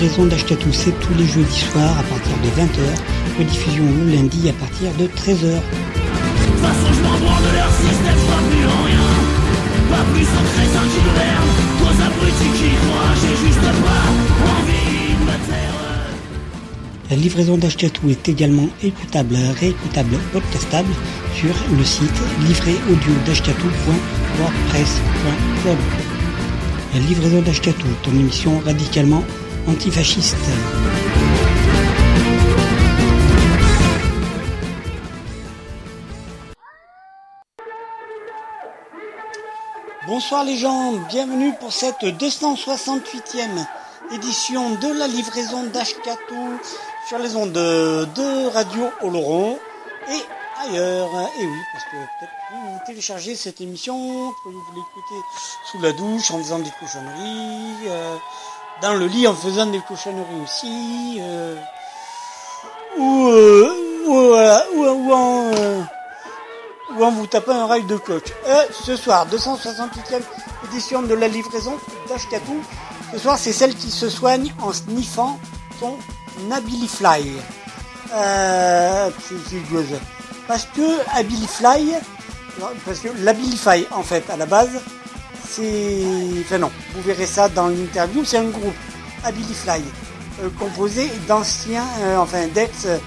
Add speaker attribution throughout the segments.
Speaker 1: livraison d'Achetatou, c'est tous les jeudis soirs à partir de 20h, rediffusion le lundi à partir de 13h.
Speaker 2: façon, je m'en branle de leur système, je vois plus en rien. Pas plus en crétin qui gouverne, aux abrutis qui croient, j'ai juste pas envie de me taire.
Speaker 1: La livraison d'Achetatou est également écoutable, réécoutable, podcastable sur le site livréaudio.wordpress.com. La livraison d'Achetatou, ton émission radicalement antifasciste. Bonsoir les gens, bienvenue pour cette 268e édition de la livraison d'Ashkatou sur les ondes de Radio Oloron et ailleurs. Et oui, parce que peut-être vous téléchargez cette émission, vous l'écoutez sous la douche en faisant des cochonneries, euh, dans le lit en faisant des cochonneries aussi, euh, ou, euh, ou, ou, en... euh, ou en vous tapant un rail de coach. Ce soir, 268e édition de la livraison d'Ashkatou. Ce soir, c'est celle qui se soigne en sniffant son Abilifly. Parce que Abilifly, parce que l'Abilify, en fait, à la base, c'est... Enfin non, vous verrez ça dans l'interview, c'est un groupe, Abilifly, euh, composé d'anciens, euh, enfin d'ex euh,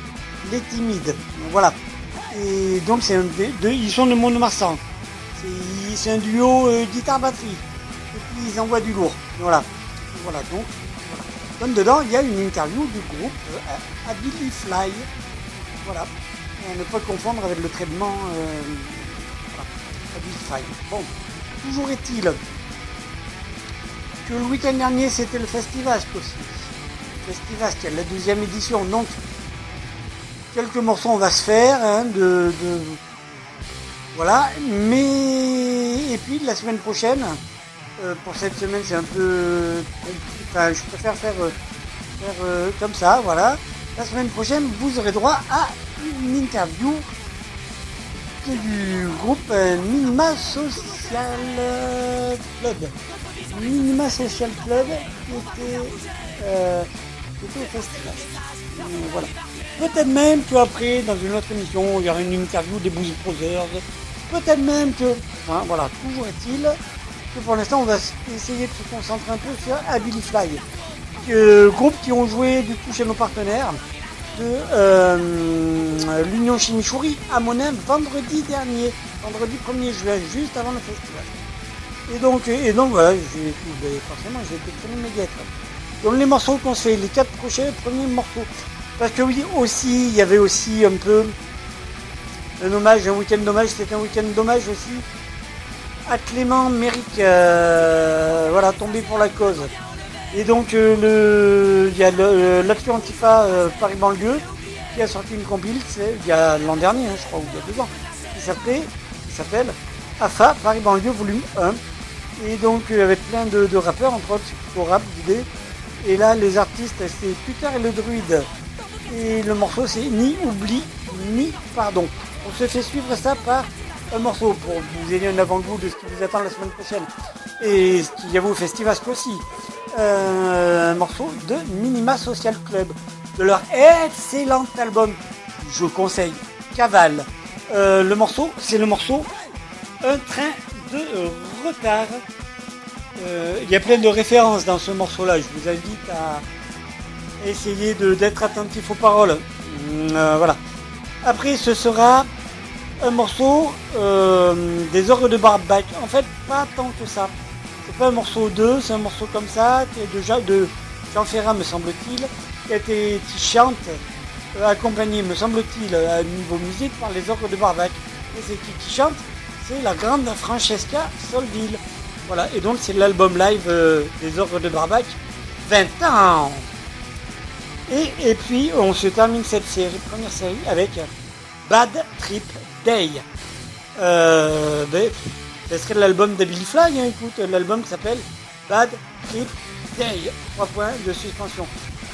Speaker 1: les timides. Voilà. Et donc c'est un de, ils sont de Mont-de-Marsan. C'est un duo guitare-batterie. Et puis ils envoient du lourd. Voilà. Voilà donc. Comme dedans, il y a une interview du groupe Abilifly. Voilà. Et ne pas confondre avec le traitement. Abilify. Bon. Toujours est-il que le week-end dernier c'était le Festivasque aussi. Festivasque, la deuxième édition. Donc quelques morceaux on va se faire hein, de, voilà mais et puis la semaine prochaine euh, pour cette semaine c'est un peu enfin je préfère faire, euh, euh, comme ça voilà la semaine prochaine vous aurez droit à une interview du groupe euh, Minima Social Club Minima Social Club qui était, euh, au festival voilà Peut-être même qu'après, dans une autre émission, il y aura une interview des Blues Brothers. Peut-être même que... Enfin, voilà, toujours est-il que pour l'instant, on va essayer de se concentrer un peu sur Abilifly. Euh, groupe qui ont joué du coup chez nos partenaires de euh, l'Union Chimichurri à Monin vendredi dernier, vendredi 1er juin, juste avant le festival. Et donc, et donc voilà, ben, forcément j'ai été très médiateur. Donc les morceaux qu'on se fait, les quatre prochains premiers morceaux. Parce que oui, aussi, il y avait aussi un peu un hommage, un week-end d'hommage, c'était un week-end d'hommage aussi à Clément Méric, euh, voilà, tombé pour la cause. Et donc euh, le, il y a le- euh, l'Action Antifa euh, Paris Banlieue qui a sorti une compile, il y a l'an dernier, hein, je crois, ou il y a deux ans, qui s'appelait, s'appelle AFA Paris Banlieue Volume 1. Et donc euh, avec plein de, rappeurs, entre autres, au rap d'idées. Et là, les artistes, c'est Puter et le Druide. Et le morceau, c'est Ni oubli, ni pardon. On se fait suivre ça par un morceau pour que vous ayez un avant-goût de ce qui vous attend la semaine prochaine. Et ce qu'il y a au Festivasque aussi. Euh, un morceau de Minima Social Club. De leur excellent album. Je conseille. Cavale. Euh, le morceau, c'est le morceau Un train de retard. Euh, Il y a plein de références dans ce morceau-là. Je vous invite à essayer d'être attentif aux paroles. Euh, voilà. Après, ce sera un morceau des orgues de Barbac. En fait, pas tant que ça. C'est pas un morceau 2, c'est un morceau comme ça, déjà de Jean Ferrat, me semble-t-il, qui chante, euh, accompagné, me semble-t-il, à niveau musique par les orgues de Barbac. Et c'est qui qui chante C'est la grande Francesca Solville. Voilà, et donc c'est l'album live euh, des orgues de Barbac, 20 ans. Et, et puis on se termine cette série, première série avec Bad Trip Day. Euh, ben, ce serait l'album de Billy Fly, hein, écoute, l'album qui s'appelle Bad Trip Day. Trois points de suspension.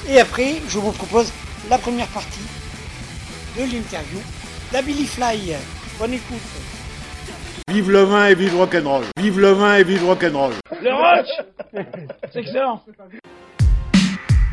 Speaker 1: Et après, je vous propose la première partie de l'interview d'Ability Fly. Bonne écoute.
Speaker 3: Vive le vin et vive le rock'n'roll. Vive le vin et vive le rock'n'roll.
Speaker 4: Le rock C'est excellent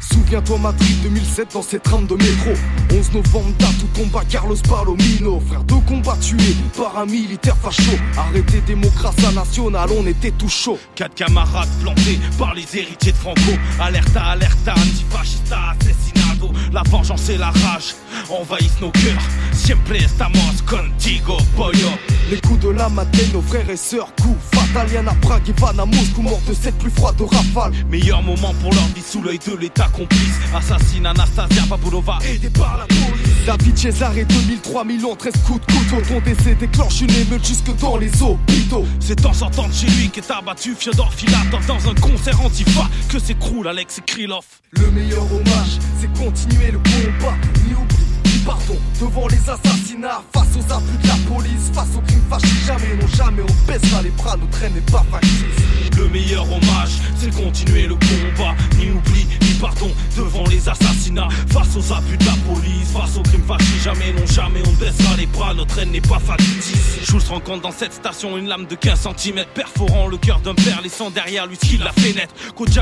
Speaker 4: Souviens-toi Madrid 2007 dans cette trame de métro. 11 novembre date où tomba Carlos Palomino. Frère de combat tué par un militaire facho. Arrêté démocratie nationale, on était tout chaud.
Speaker 5: Quatre camarades plantés par les héritiers de Franco. Alerta, alerta, antifascista, assassinado La vengeance et la rage envahissent nos cœurs. Siempre estamos contigo, pollo.
Speaker 4: Les coups de la matinée, nos frères et sœurs Coups fatal, y'en a Prague, Ivan à Moscou Mort de cette plus froide rafale.
Speaker 5: Meilleur moment pour leur vie sous l'œil de l'état complice Assassine Anastasia Babulova aidé par la police.
Speaker 4: David Cesare 2003 Milan 13 coups de couteau. Ton décès déclenche une émeute jusque dans les hôpitaux.
Speaker 5: C'est en sortant de chez lui qu'est abattu Fyodor Filatov Dans un concert antifa. Que s'écroule Alex Krylov?
Speaker 4: Le meilleur hommage, c'est continuer le combat. Ni oubli, ni pardon Devant les assassinats, face aux abus de la police Face aux crimes fâchés, jamais, non jamais On baissera les bras, notre traîne n'est pas factice
Speaker 5: Le meilleur hommage, c'est continuer le combat. Ni oubli, ni pardon Devant les assassinats. Face aux abus de la police Face aux crimes fâchés, jamais, non jamais On baissera les bras, notre haine n'est pas factice. Jules rencontre dans cette station une lame de 15 cm Perforant le cœur d'un père Laissant derrière lui ce qui l'a fait naître.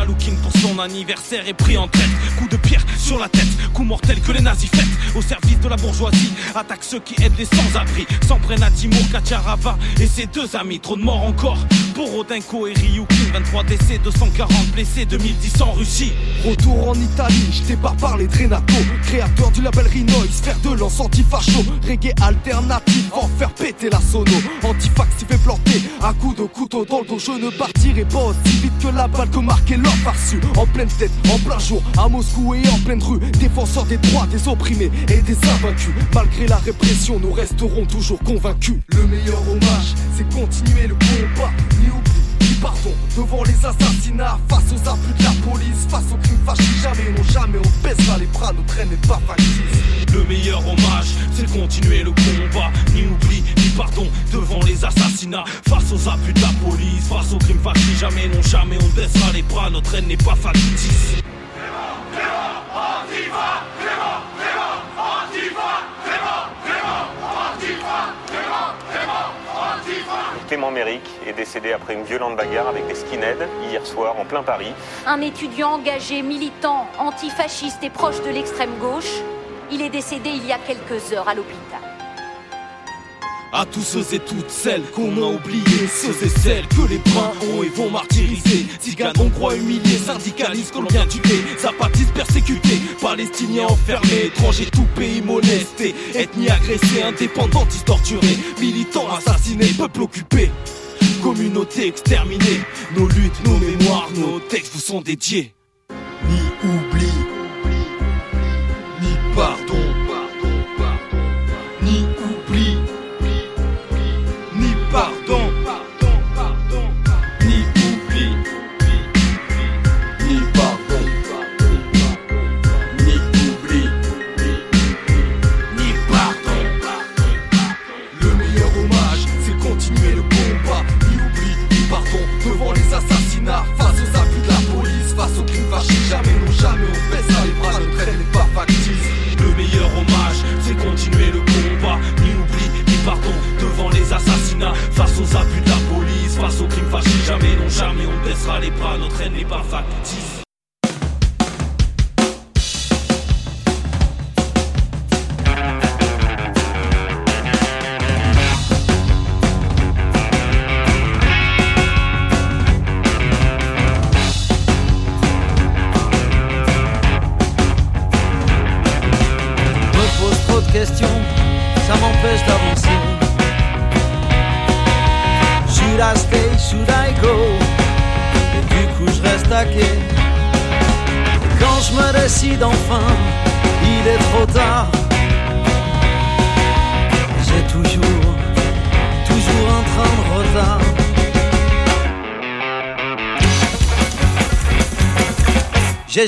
Speaker 5: Lukin pour son anniversaire est pris en traite Coup de pierre sur la tête Coup mortel que les nazis fêtent. Au service de la bourgeoisie Attaque ceux qui aident les sans-abri. S'en prennent à Timur Kacharava Et ses deux amis. Trop de morts encore. Pour Rodenko et Ryukin 23 décès, 240 blessés 2010 en Russie.
Speaker 4: Retour en Italie, j'étais par par les Drenato. Créateur du label Rinois, faire de lance anti-facho. Reggae alternatif, en faire péter la sono. Antifax fait planter, à coup de couteau dans le dos. Je ne partirai pas aussi vite que la balle que marquait l'or farsu En pleine tête, en plein jour, à Moscou et en pleine rue. Défenseurs des droits des opprimés et des invaincus. Malgré la répression, nous resterons toujours convaincus. Le meilleur hommage, c'est continuer le combat pardon Devant les assassinats, face aux abus de la police Face aux crimes fâchés, jamais, non jamais On baissera les bras, notre haine n'est pas factice
Speaker 5: Le meilleur hommage, c'est de continuer le combat. Ni oubli, ni pardon Devant les assassinats. Face aux abus de la police Face aux crimes fâchés, jamais, non jamais On baissera les bras, notre haine n'est pas factice
Speaker 6: Clément Méric est décédé après une violente bagarre avec des skinheads hier soir en plein Paris.
Speaker 7: Un étudiant engagé, militant, antifasciste et proche de l'extrême gauche, il est décédé il y a quelques heures à l'hôpital.
Speaker 5: À tous ceux et toutes celles qu'on a oubliés, ceux et celles que les bruns ont et vont martyriser. Tziganes, hongrois humiliés, syndicalistes, colombiens tués, zapatistes persécutés, palestiniens enfermés, étrangers, tout pays molestés, ethnie agressée, indépendantistes torturés, militants assassinés, peuple occupé. Communauté exterminée, nos luttes, nos mémoires, nos textes vous sont dédiés.
Speaker 4: Ni oubli,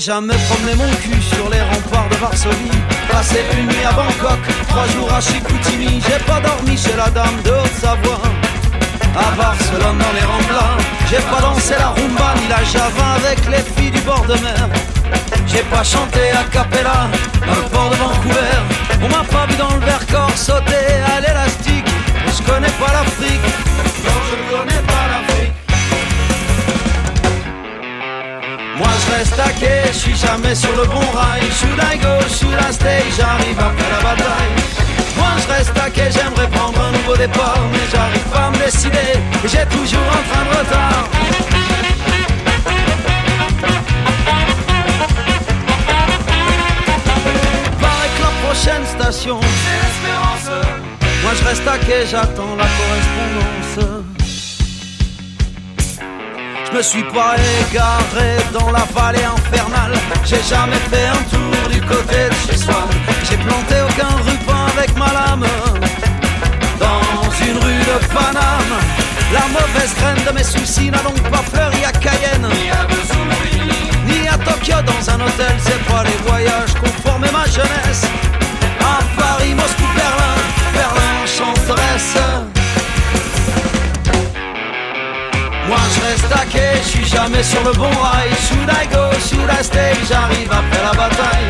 Speaker 4: jamais
Speaker 8: promené mon cul sur les remparts de Varsovie. Passé une nuit à Bangkok, trois jours à Chicoutimi. J'ai pas dormi chez la dame de Haute-Savoie. À Barcelone dans les Ramblas J'ai pas dansé la rumba ni la java avec les filles du bord de mer. J'ai pas chanté a cappella dans le port de Vancouver. On m'a pas vu dans le Vercors sauter à l'élastique. Je connais pas l'Afrique. Non je connais pas l'Afrique
Speaker 9: reste taqué, je suis jamais sur le bon rail. Should I go, should I stay, j'arrive après la bataille. Moi je reste taqué, j'aimerais prendre un nouveau départ, mais j'arrive pas à me décider, et j'ai toujours un train de retard. Que la prochaine station, c'est l'espérance. Moi je reste taqué, j'attends la correspondance. Je me suis pas égaré dans la vallée infernale. J'ai jamais fait un tour du côté de chez soi. J'ai planté aucun ruban avec ma lame. Dans une rue de Paname, la mauvaise graine de mes soucis n'a donc pas fleuri à Cayenne. Ni à Tokyo dans un hôtel. C'est pas les voyages qu'on formé ma jeunesse. À Paris, Moscou, Berlin, Berlin, enchanteresse. Reste taqué, je suis jamais sur le bon rail. Should I go, should I stay, j'arrive après la bataille.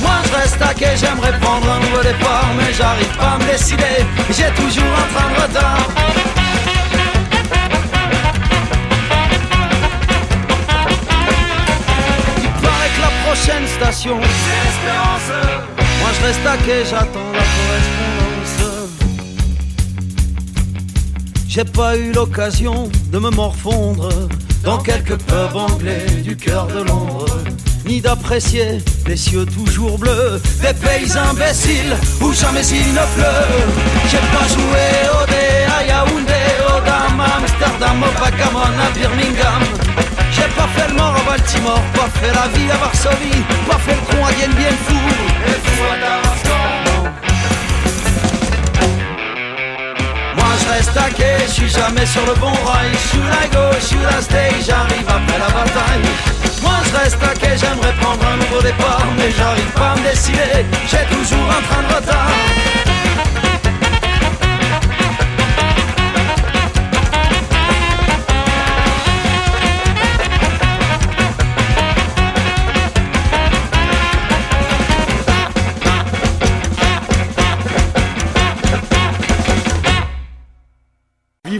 Speaker 9: Moi je reste taqué, j'aimerais prendre un nouveau départ, mais j'arrive pas à me décider. J'ai toujours un train de retard. Il paraît que la prochaine station, c'est l'espérance. Moi je reste taqué, j'attends la correspondance. J'ai pas eu l'occasion de me morfondre dans quelques pubs anglais du cœur de Londres, ni d'apprécier les cieux toujours bleus des pays imbéciles où jamais il ne pleut. J'ai pas joué au dé à Yaoundé, au Dam, à Amsterdam, au à Birmingham. J'ai pas fait le mort à Baltimore, pas fait la vie à Varsovie, pas fait le con à Dien Bien. Et fou à. Je reste taqué, je suis jamais sur le bon rail. Should I go, should I stay, j'arrive après la bataille. Moi je reste taqué, j'aimerais prendre un nouveau départ, mais j'arrive pas à me décider. J'ai toujours un train de retard.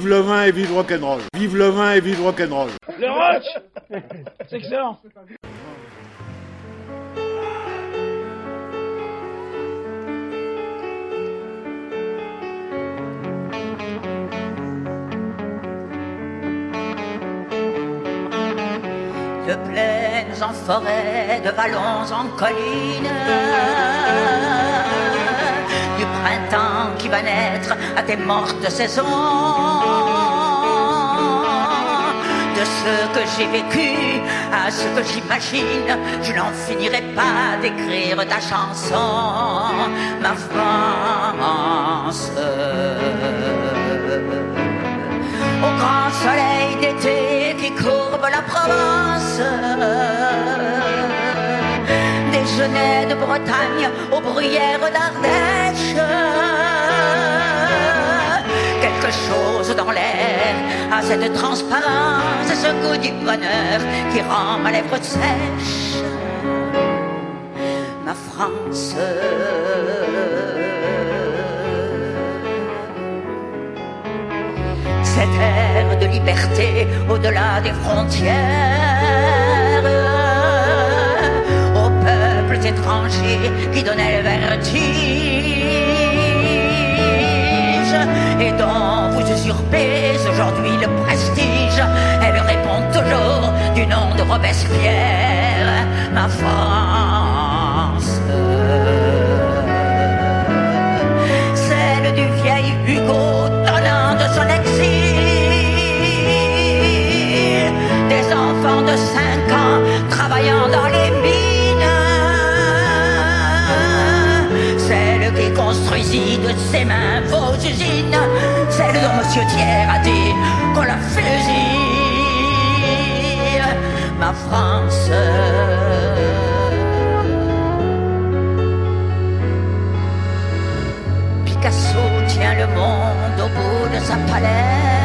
Speaker 3: Vive le vin et vive le rock'n'roll. Vive le vin et vive le rock'n'roll.
Speaker 10: Le rock C'est excellent
Speaker 11: de plaines en forêt, de vallons en collines, printemps qui va naître à tes mortes saisons, de ce que j'ai vécu à ce que j'imagine, je n'en finirai pas d'écrire ta chanson, ma France au grand soleil d'été qui courbe la Provence. Genêts de Bretagne aux bruyères d'Ardèche. Quelque chose dans l'air a cette transparence et ce goût du bonheur qui rend ma lèvre sèche. Ma France. cette ère de liberté au-delà des frontières, peuples étrangers qui donnaient le vertige et dont vous usurpez aujourd'hui le prestige. Elle répond toujours du nom de Robespierre, ma France. Celle du vieil Hugo donnant de son exil des enfants de 5 ans travaillant dans les ses mains vos usines. Celle dont Monsieur Thiers a dit qu'on la fusille. Ma France. Picasso tient le monde au bout de sa palette.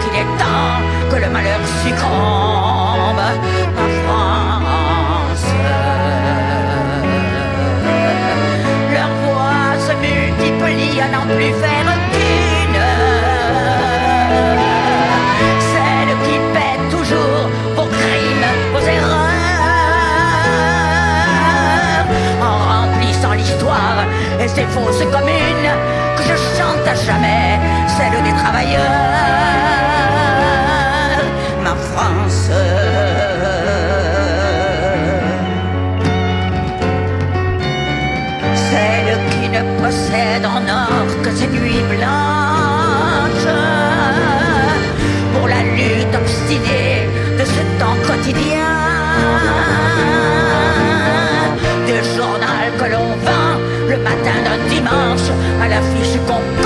Speaker 11: qu'il est temps que le malheur succombe en France. Leur voix se multiplie à n'en plus faire qu'une. Celle qui paie toujours vos crimes, vos erreurs, en remplissant l'histoire et ses fausses communes que je chante à jamais, celle des travailleurs. Possède en or que ses nuits blanches pour la lutte obstinée de ce temps quotidien du journal que l'on vend le matin d'un dimanche à l'affiche qu'on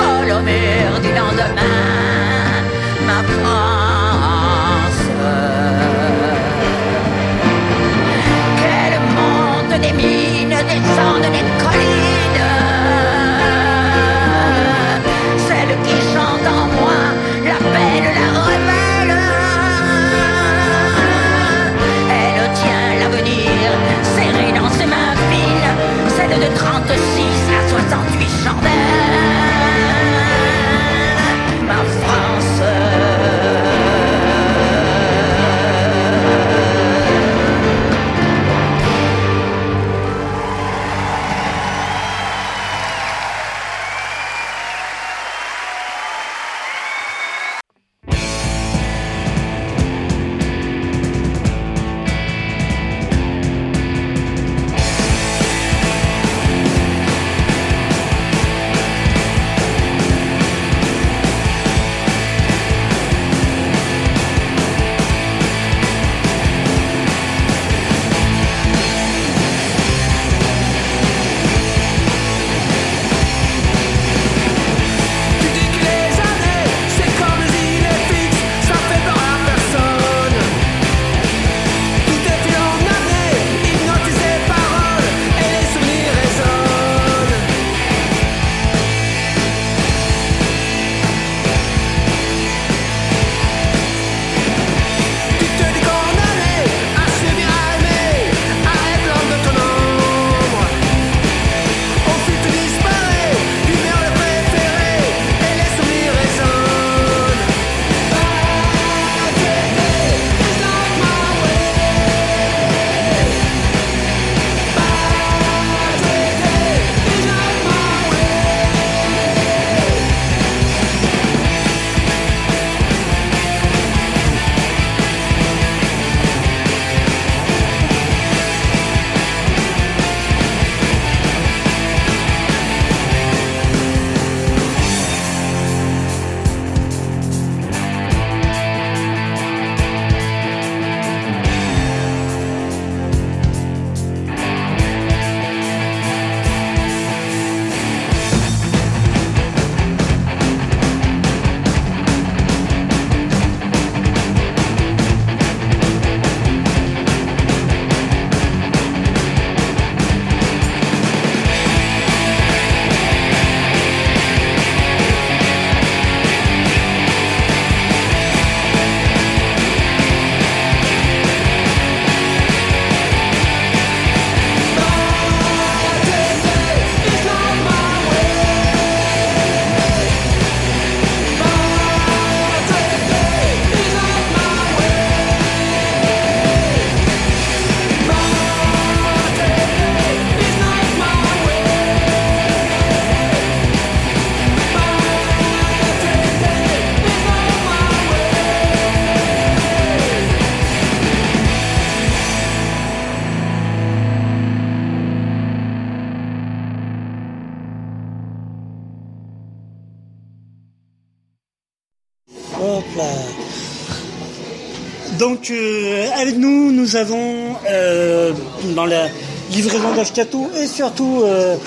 Speaker 2: et
Speaker 1: surtout euh,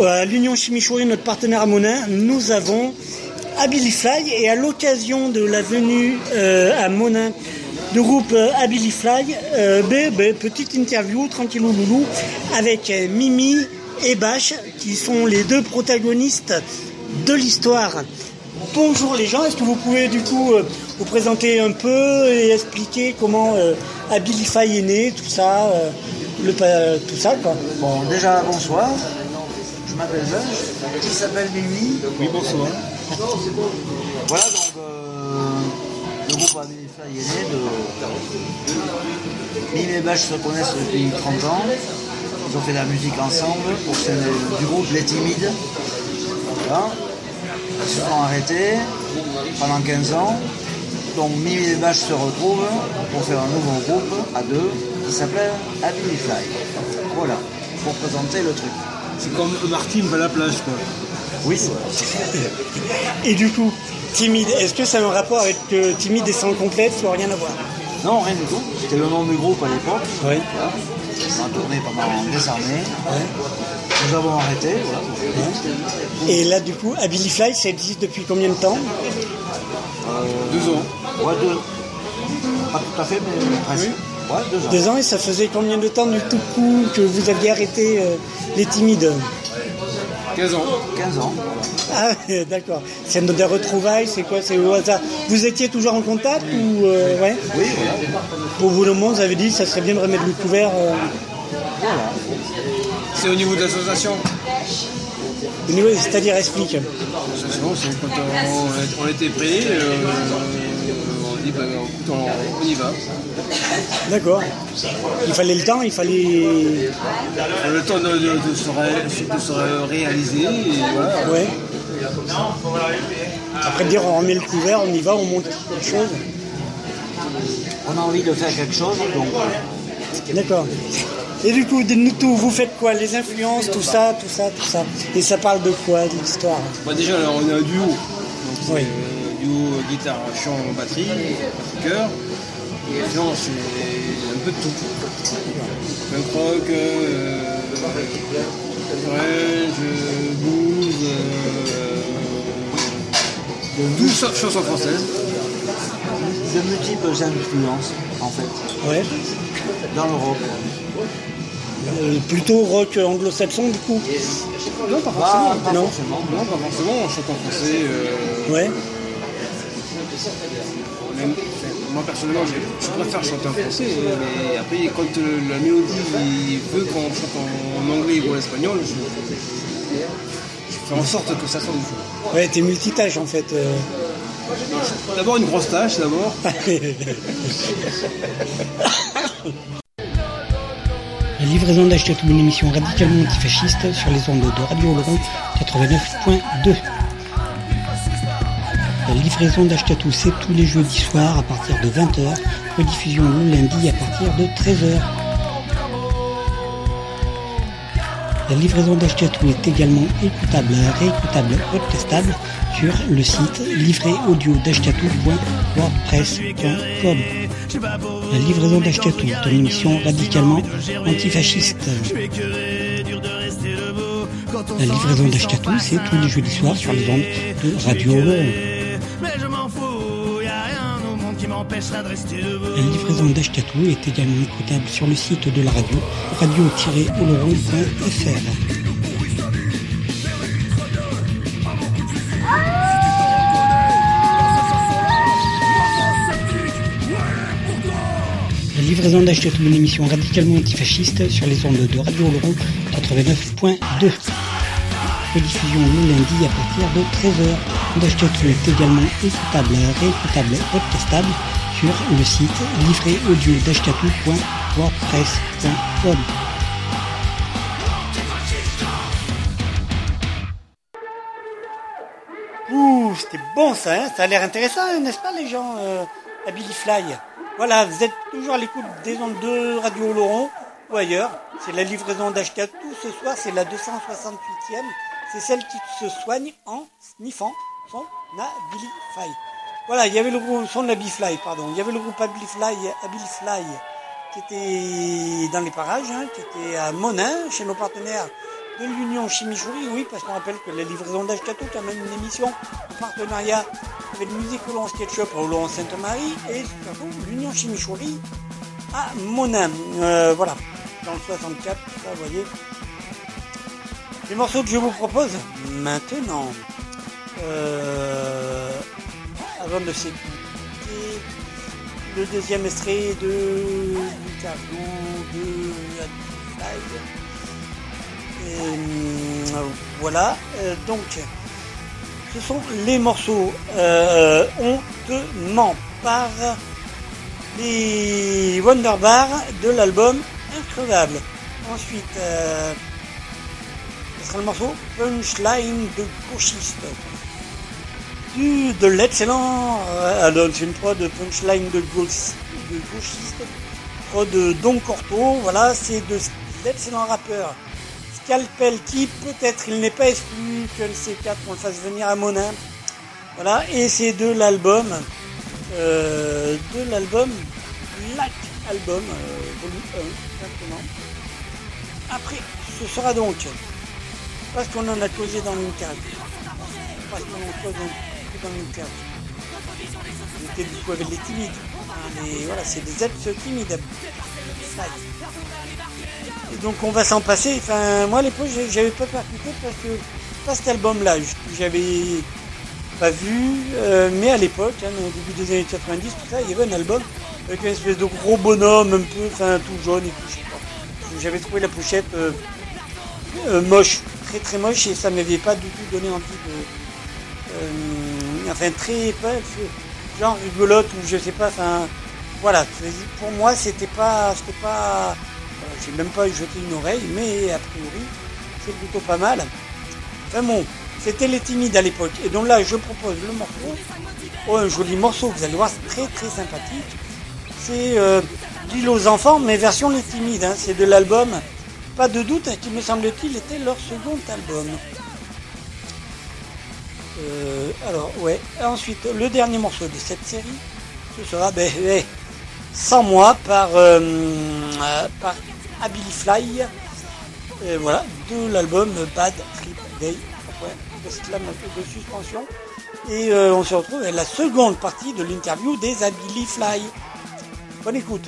Speaker 1: à l'Union Chimichouri, notre partenaire à Monin, nous avons Ability Fly et à l'occasion de la venue euh, à Monin du groupe euh, Ability Fly, euh, ben, ben, petite interview tranquillou loulou avec euh, Mimi et Bash qui sont les deux protagonistes de l'histoire. Bonjour les gens, est-ce que vous pouvez du coup euh, vous présenter un peu et expliquer comment euh, Abilify est né, tout ça, euh, le, tout ça quoi.
Speaker 9: Bon, déjà, bonsoir. Je m'appelle Beuge. Il s'appelle Mimi. Oui, bonsoir. voilà, donc, euh, le groupe Abilify est né de. Mimi et Bâche se connaissent depuis 30 ans. Ils ont fait de la musique ensemble sein de- du groupe Les Timides. Voilà. Ils se sont arrêtés pendant 15 ans. Donc Mimi et Vaches se retrouvent pour faire un nouveau groupe à deux qui s'appelle Fly. Voilà, pour présenter le truc.
Speaker 12: C'est comme Martin va à la plage, quoi.
Speaker 9: Oui.
Speaker 1: Et du coup, timide, est-ce que ça a un rapport avec euh, timide et sans complète ou rien à voir?
Speaker 9: Non, rien du tout. C'était le nom du groupe à l'époque.
Speaker 1: Oui.
Speaker 9: Voilà. On a tourné pendant des années. Nous avons arrêté. voilà.
Speaker 1: Et là, du coup, Ability Fly, ça existe depuis combien de temps?
Speaker 12: Deux ans.
Speaker 9: Ouais, deux. Pas tout à fait, mais presque. Ouais, deux ans.
Speaker 1: Deux ans, et ça faisait combien de temps du tout coup que vous aviez arrêté euh, les timides
Speaker 12: 15 ans.
Speaker 9: 15 ans.
Speaker 1: Ah, d'accord. C'est des retrouvailles, c'est quoi C'est au hasard. Vous étiez toujours en contact ou euh, ouais
Speaker 9: Oui, voilà.
Speaker 1: Pour vous le monde, vous avez dit ça serait bien de remettre le couvert. euh,
Speaker 12: C'est au niveau de l'association.
Speaker 1: au niveau- C'est-à-dire, explique.
Speaker 12: L'association, c'est quand on, on était prêts, euh, on dit, bah, écoute, on, on y va.
Speaker 1: D'accord. Il fallait le temps, il fallait.
Speaker 12: Le temps de, de- de se, ré- de se ré- réaliser. Et voilà.
Speaker 1: Ouais. Après dire on remet le couvert, on y va, on monte quelque chose.
Speaker 9: On a envie de faire quelque chose, donc
Speaker 1: D'accord. Et du coup, dites-nous tout, vous faites quoi Les influences, tout ça, tout ça, tout ça. Et ça parle de quoi, de l'histoire?
Speaker 12: Bah, déjà, alors, on est un duo. Donc,
Speaker 1: Oui.
Speaker 12: euh, duo guitare, chant, batterie, cœur. Et non, c'est un peu de tout. Punk rock, euh, grunge, blues, euh, tout sauf chanson française.
Speaker 9: de multiples influences, en fait,
Speaker 1: Ouais.
Speaker 9: dans le rock.
Speaker 1: Euh, plutôt rock anglo-saxon, du coup
Speaker 12: Non, pas
Speaker 9: Pas,
Speaker 12: forcément.
Speaker 9: pas
Speaker 1: Non.
Speaker 9: forcément.
Speaker 12: Non, pas forcément, on chante en français. euh,
Speaker 1: Ouais.
Speaker 12: Moi personnellement, je, je préfère chanter en français, mais après, quand euh, la mélodie veut qu'on chante en, anglais ou en espagnol, je, je fais en sorte que ça sonne.
Speaker 1: Ouais, t'es multitâche en fait. euh.
Speaker 12: D'abord une grosse tâche, d'abord.
Speaker 1: La livraison d'Achetatou, une émission radicalement antifasciste sur les ondes de Radio Laurent 89.2. La livraison d'Achetatou, c'est tous les jeudis soirs à partir de 20h, rediffusion le lundi à partir de 13h. La livraison d'Achetatou est également écoutable, réécoutable, podcastable sur le site livréaudio.wordpress.com. La livraison d'Achetatou est une émission radicalement antifasciste. La livraison d'Achetatou, c'est tous les jeudis soirs sur les ondes de Radio Laurent. La livraison d'Achetatou est également écoutable sur le site de la radio, radio-oloron.fr. La livraison d'Achetatou, une émission radicalement antifasciste sur les ondes de Radio Laurent 89.2. Rediffusion le lundi à partir de 13h. D'Achetatou est également écoutable, réécoutable, podcastable sur le site livréaudio.wordpress.com. Ouh, c'était bon ça, hein ça a l'air intéressant, n'est-ce pas les gens euh, à Billy Fly? Voilà, vous êtes toujours à l'écoute des ondes de Radio Laurent ou ailleurs. C'est la livraison d'Ashkatou ce soir, c'est la 268e. C'est celle qui se soigne en sniffant son Abilifly. Voilà, il y avait le groupe, son Abilifly, pardon. Il y avait le groupe Abilifly, Abilifly qui était dans les parages, hein, qui était à Monin, chez nos partenaires de l'Union Chimichourie, oui, parce qu'on rappelle que la livraison d'Ashkatou quand même une émission en partenariat avec le musée Colon Sketchup au Laurent Sainte-Marie et surtout l'Union Chimichourie à Monin. Euh, voilà, dans le 64, ça, vous voyez. Les morceaux que je vous propose maintenant, euh, avant de s'écouter le deuxième extrait de l'interview de Adify. Et, euh, voilà, euh, donc ce sont les morceaux euh, te ment par les Wonderbar de l'album Increvable. Ensuite, euh, ce sera le morceau Punchline de gauchiste. De l'excellent, c'est une prod de Punchline de, gauche, de gauchiste, de Don Corto, voilà, c'est de l'excellent rappeur Scalpel qui peut-être il n'est pas exclu que le C4 on le fasse venir à Monin. Voilà, et c'est de l'album, euh, de l'album Black Album, euh, volume 1, exactement. Après, ce sera donc, parce qu'on en a causé dans l'interview, parce qu'on en du les- voilà, c'est des êtres timides. Donc on va s'en passer, enfin moi à l'époque j'avais pas percuté parce que pas cet album-là, j'avais pas vu, euh, mais à l'époque, hein, au début des années 90, tout ça, il y avait un album avec une espèce de gros bonhomme un peu, enfin tout jaune et tout. J'avais trouvé la pochette euh, euh, moche, très très moche et ça m'avait pas du tout donné envie de. Enfin très pas genre rigolote ou je sais pas, enfin voilà, pour moi c'était pas. C'était pas. euh, J'ai même pas jeté une oreille, mais a priori c'est plutôt pas mal. Enfin bon, c'était les timides à l'époque. Et donc là, je propose le morceau. Oh, un joli morceau, vous allez voir, c'est très très sympathique. C'est euh, aux enfants, mais version les timides. hein. C'est de l'album, pas de doute, hein, qui me semble-t-il était leur second album. Euh, alors, ouais. Ensuite, le dernier morceau de cette série, ce sera ben, ouais, Sans moi par, euh, euh, par Ability Fly. Et voilà, de l'album Bad Trip Day. Ouais, de suspension. Et euh, on se retrouve avec la seconde partie de l'interview des Ability Fly. Bonne écoute.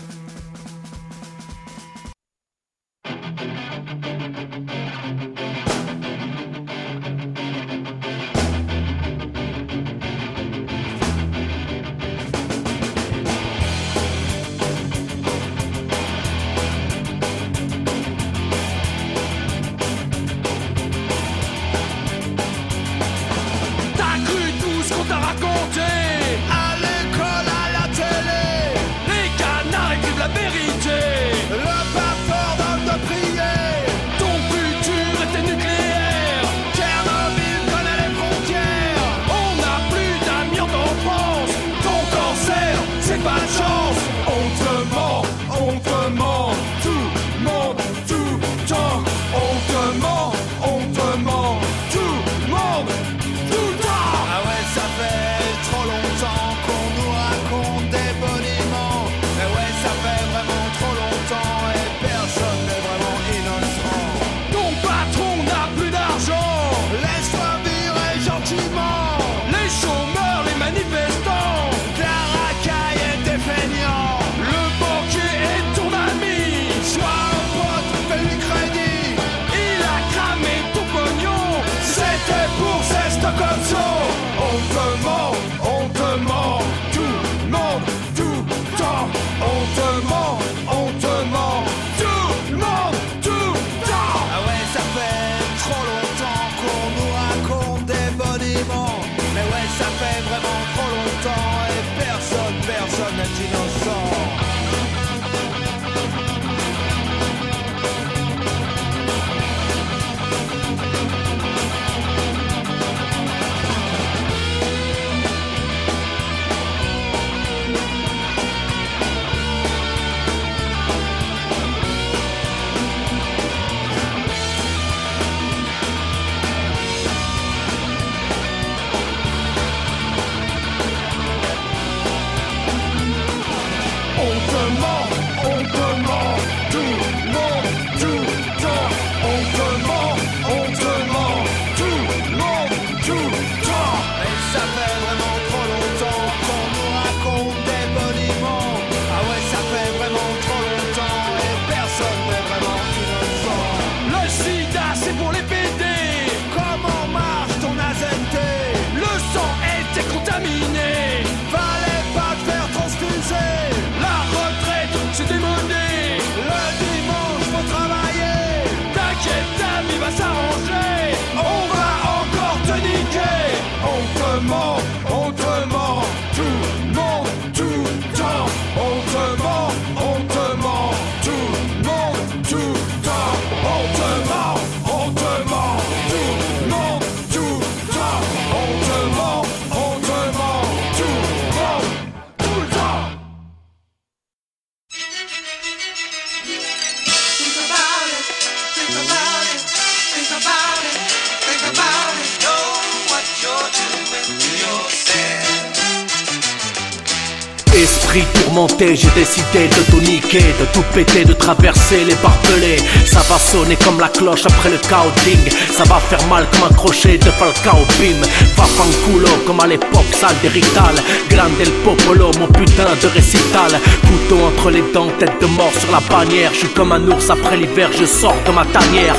Speaker 13: J'ai décidé de tout niquer, de tout péter, de traverser les barbelés. Ça va sonner comme la cloche après le counting. Ça va faire mal comme un crochet de Falcao Bim. Va fanculo comme à l'époque, salle d'hérital. Grande el popolo, mon putain de récital. Couteau entre les dents, tête de mort sur la bannière. Je suis comme un ours après l'hiver, je sors de ma tanière.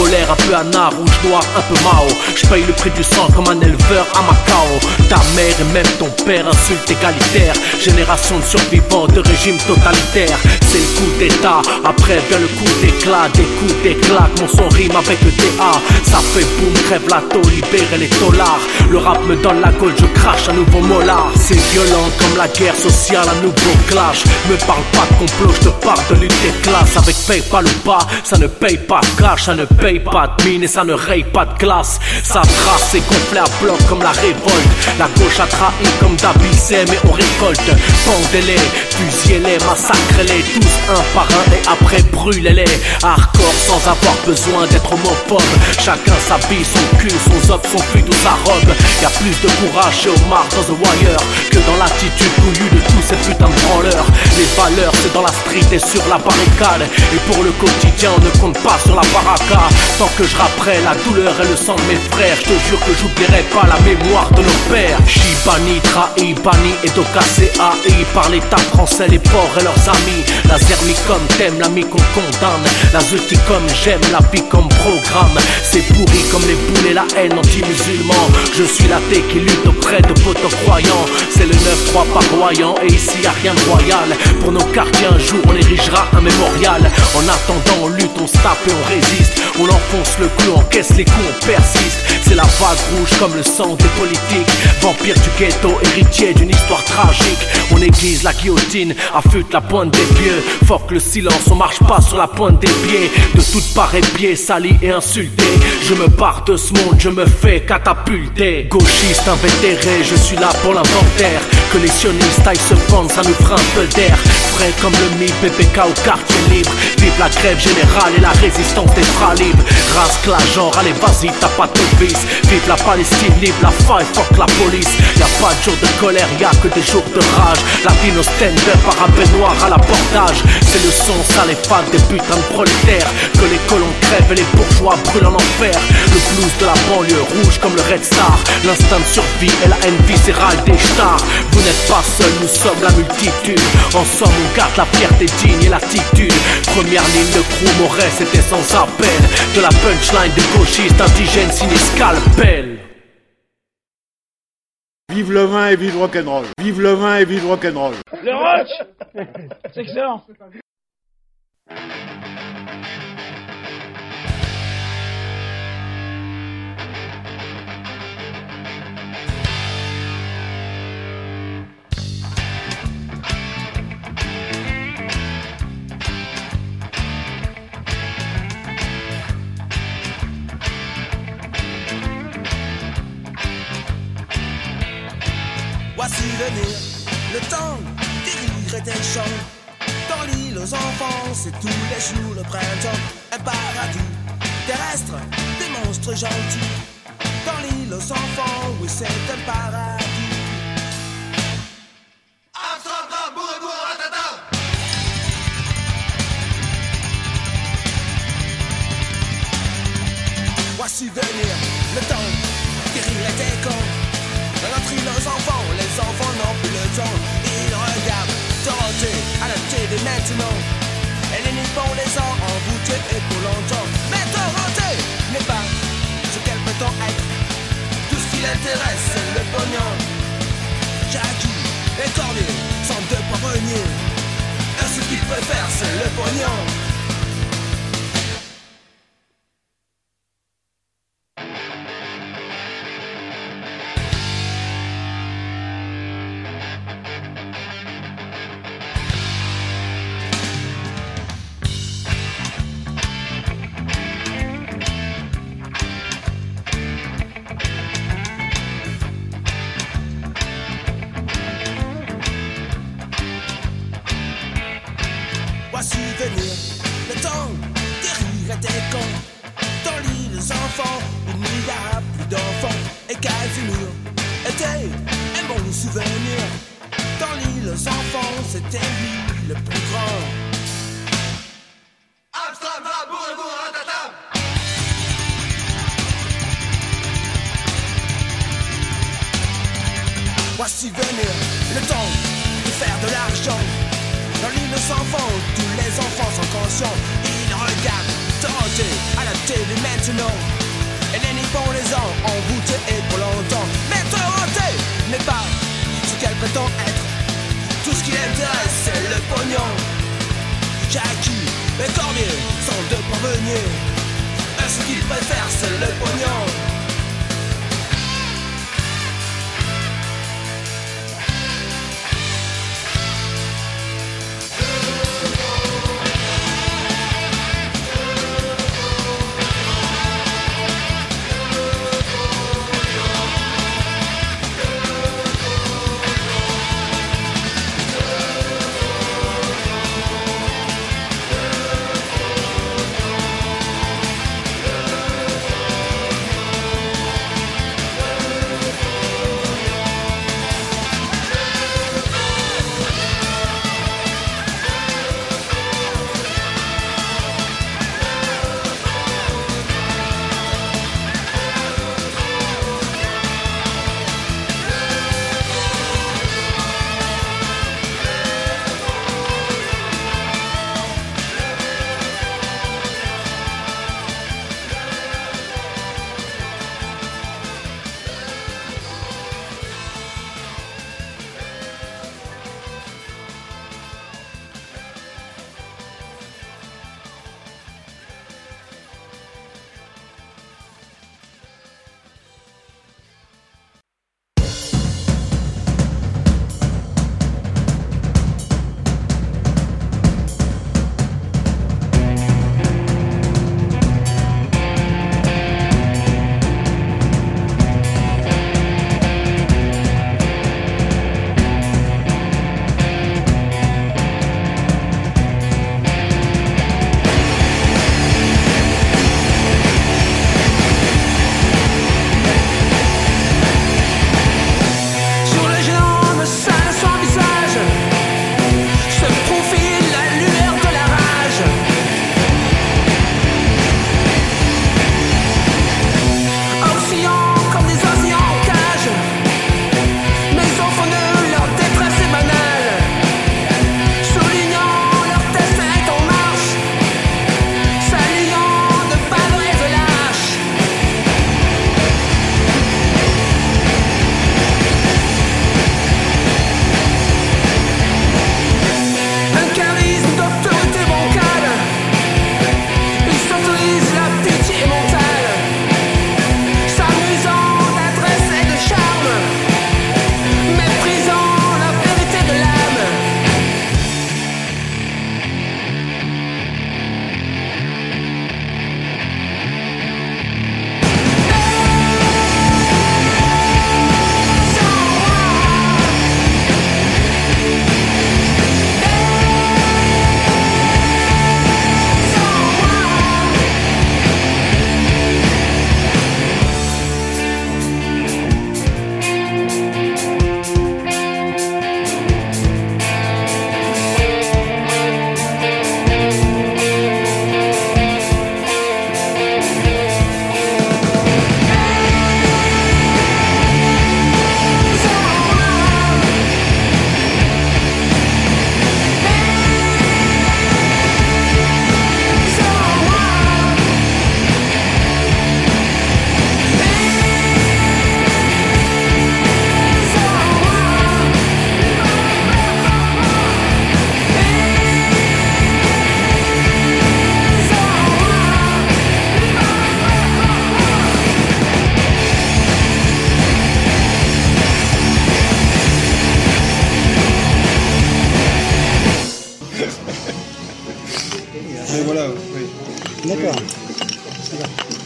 Speaker 13: Un peu anard, rouge noir, un peu mao. Je paye le prix du sang comme un éleveur à Macao. Ta mère et même ton père insultent égalitaire. Génération de survivants de régime totalitaire. C'est le coup d'état, après vient le coup d'éclat. Des coups d'éclat, mon son rime avec le DA. Ça fait boum, crève la taux, libérer les dollars. Le rap me donne la gueule, je crache un nouveau molar. C'est violent comme la guerre sociale, un nouveau clash. Me parle pas de complot, je te parle de lutte des classes. Avec PayPal ou pas, ça ne paye pas cash, ça ne paye pas de mine et ça ne raye pas de glace. Ça trace et gonflé à bloc comme la révolte. La gauche a trahi comme d'abissé, mais on récolte. Pendez-les, fusillez-les, massacrez-les tous un par un et après brûlez-les. Hardcore sans avoir besoin d'être homophobe. Chacun s'habille son cul, son zob, son fluide ou sa robe. Y a plus de courage chez Omar dans The Wire que dans l'attitude couillue de tous ces putains de branleurs. Les valeurs, c'est dans la street et sur la barricade. Et pour le quotidien, on ne compte pas sur la baraka. Tant que je rapperai la douleur et le sang de mes frères, je te jure que j'oublierai pas la mémoire de nos pères. Shibani, trahi, banni et cassé AI par l'état français, les porcs et leurs amis. La zermi comme t'aimes, l'ami qu'on condamne. La comme j'aime, la vie comme programme. C'est pourri comme les boules et la haine anti-musulman. Je suis l'athée qui lutte auprès de potos croyants. C'est le 9-3 paroyant et ici y a rien de royal. Pour nos quartiers, un jour on érigera un mémorial. En attendant, on lutte, on se tape et on résiste. On enfonce le clou, on caisse les coups, on persiste. C'est la vague rouge comme le sang des politiques. Vampire du ghetto, héritier d'une histoire tragique. On aiguise la guillotine, affûte la pointe des pieds. Fuck le silence, on marche pas sur la pointe des pieds. De toutes parts et pieds, salis et insultés. Je me barre de ce monde, je me fais catapulter. Gauchiste invétéré, je suis là pour l'inventaire. Que les sionistes aillent se prendre, ça nous fera un peu d'air. Frais comme le mi PPK au quartier libre. Vive la grève générale et la résistance des bras libres. Rasque la genre, allez vas-y, t'as pas de vice. Vive la Palestine libre, la faille, fuck la police. Y a pas de jour de colère, y a que des jours de rage. Latino stand-up, parapet noir à l'abordage. C'est le son sale et fade des putains de prolétaires. Que les colons crèvent et les bourgeois brûlent en enfer. Le blues de la banlieue rouge comme le Red Star. L'instinct de survie et la haine viscérale des stars. Vous n'êtes pas seuls, nous sommes la multitude. Ensemble, on garde la fierté digne et l'attitude. Première ligne de crew, Moret, c'était sans appel. De la punchline de gauchistes indigènes signé scalpel.
Speaker 3: Vive le vin et vive rock'n'roll. Vive le vin et vive rock'n'roll.
Speaker 14: Le rock C'est excellent
Speaker 2: Voici venir le temps des rires et des chants. Dans l'île aux enfants, c'est tous les jours le printemps. Un paradis terrestre, des monstres gentils. Dans l'île aux enfants, oui, c'est un paradis. Voici venir le temps et des cons. Dans notre île aux enfants, les temps. Ils regardent à la télé maintenant. Et les nippons les ont envoûtés et pour longtemps. Mais Dorothée n'est pas ce qu'elle prétend être. Tout ce qui l'intéresse, c'est le pognon. Jackie et Cordier sont deux parvenir. Et ce qu'ils préfèrent, c'est le pognon.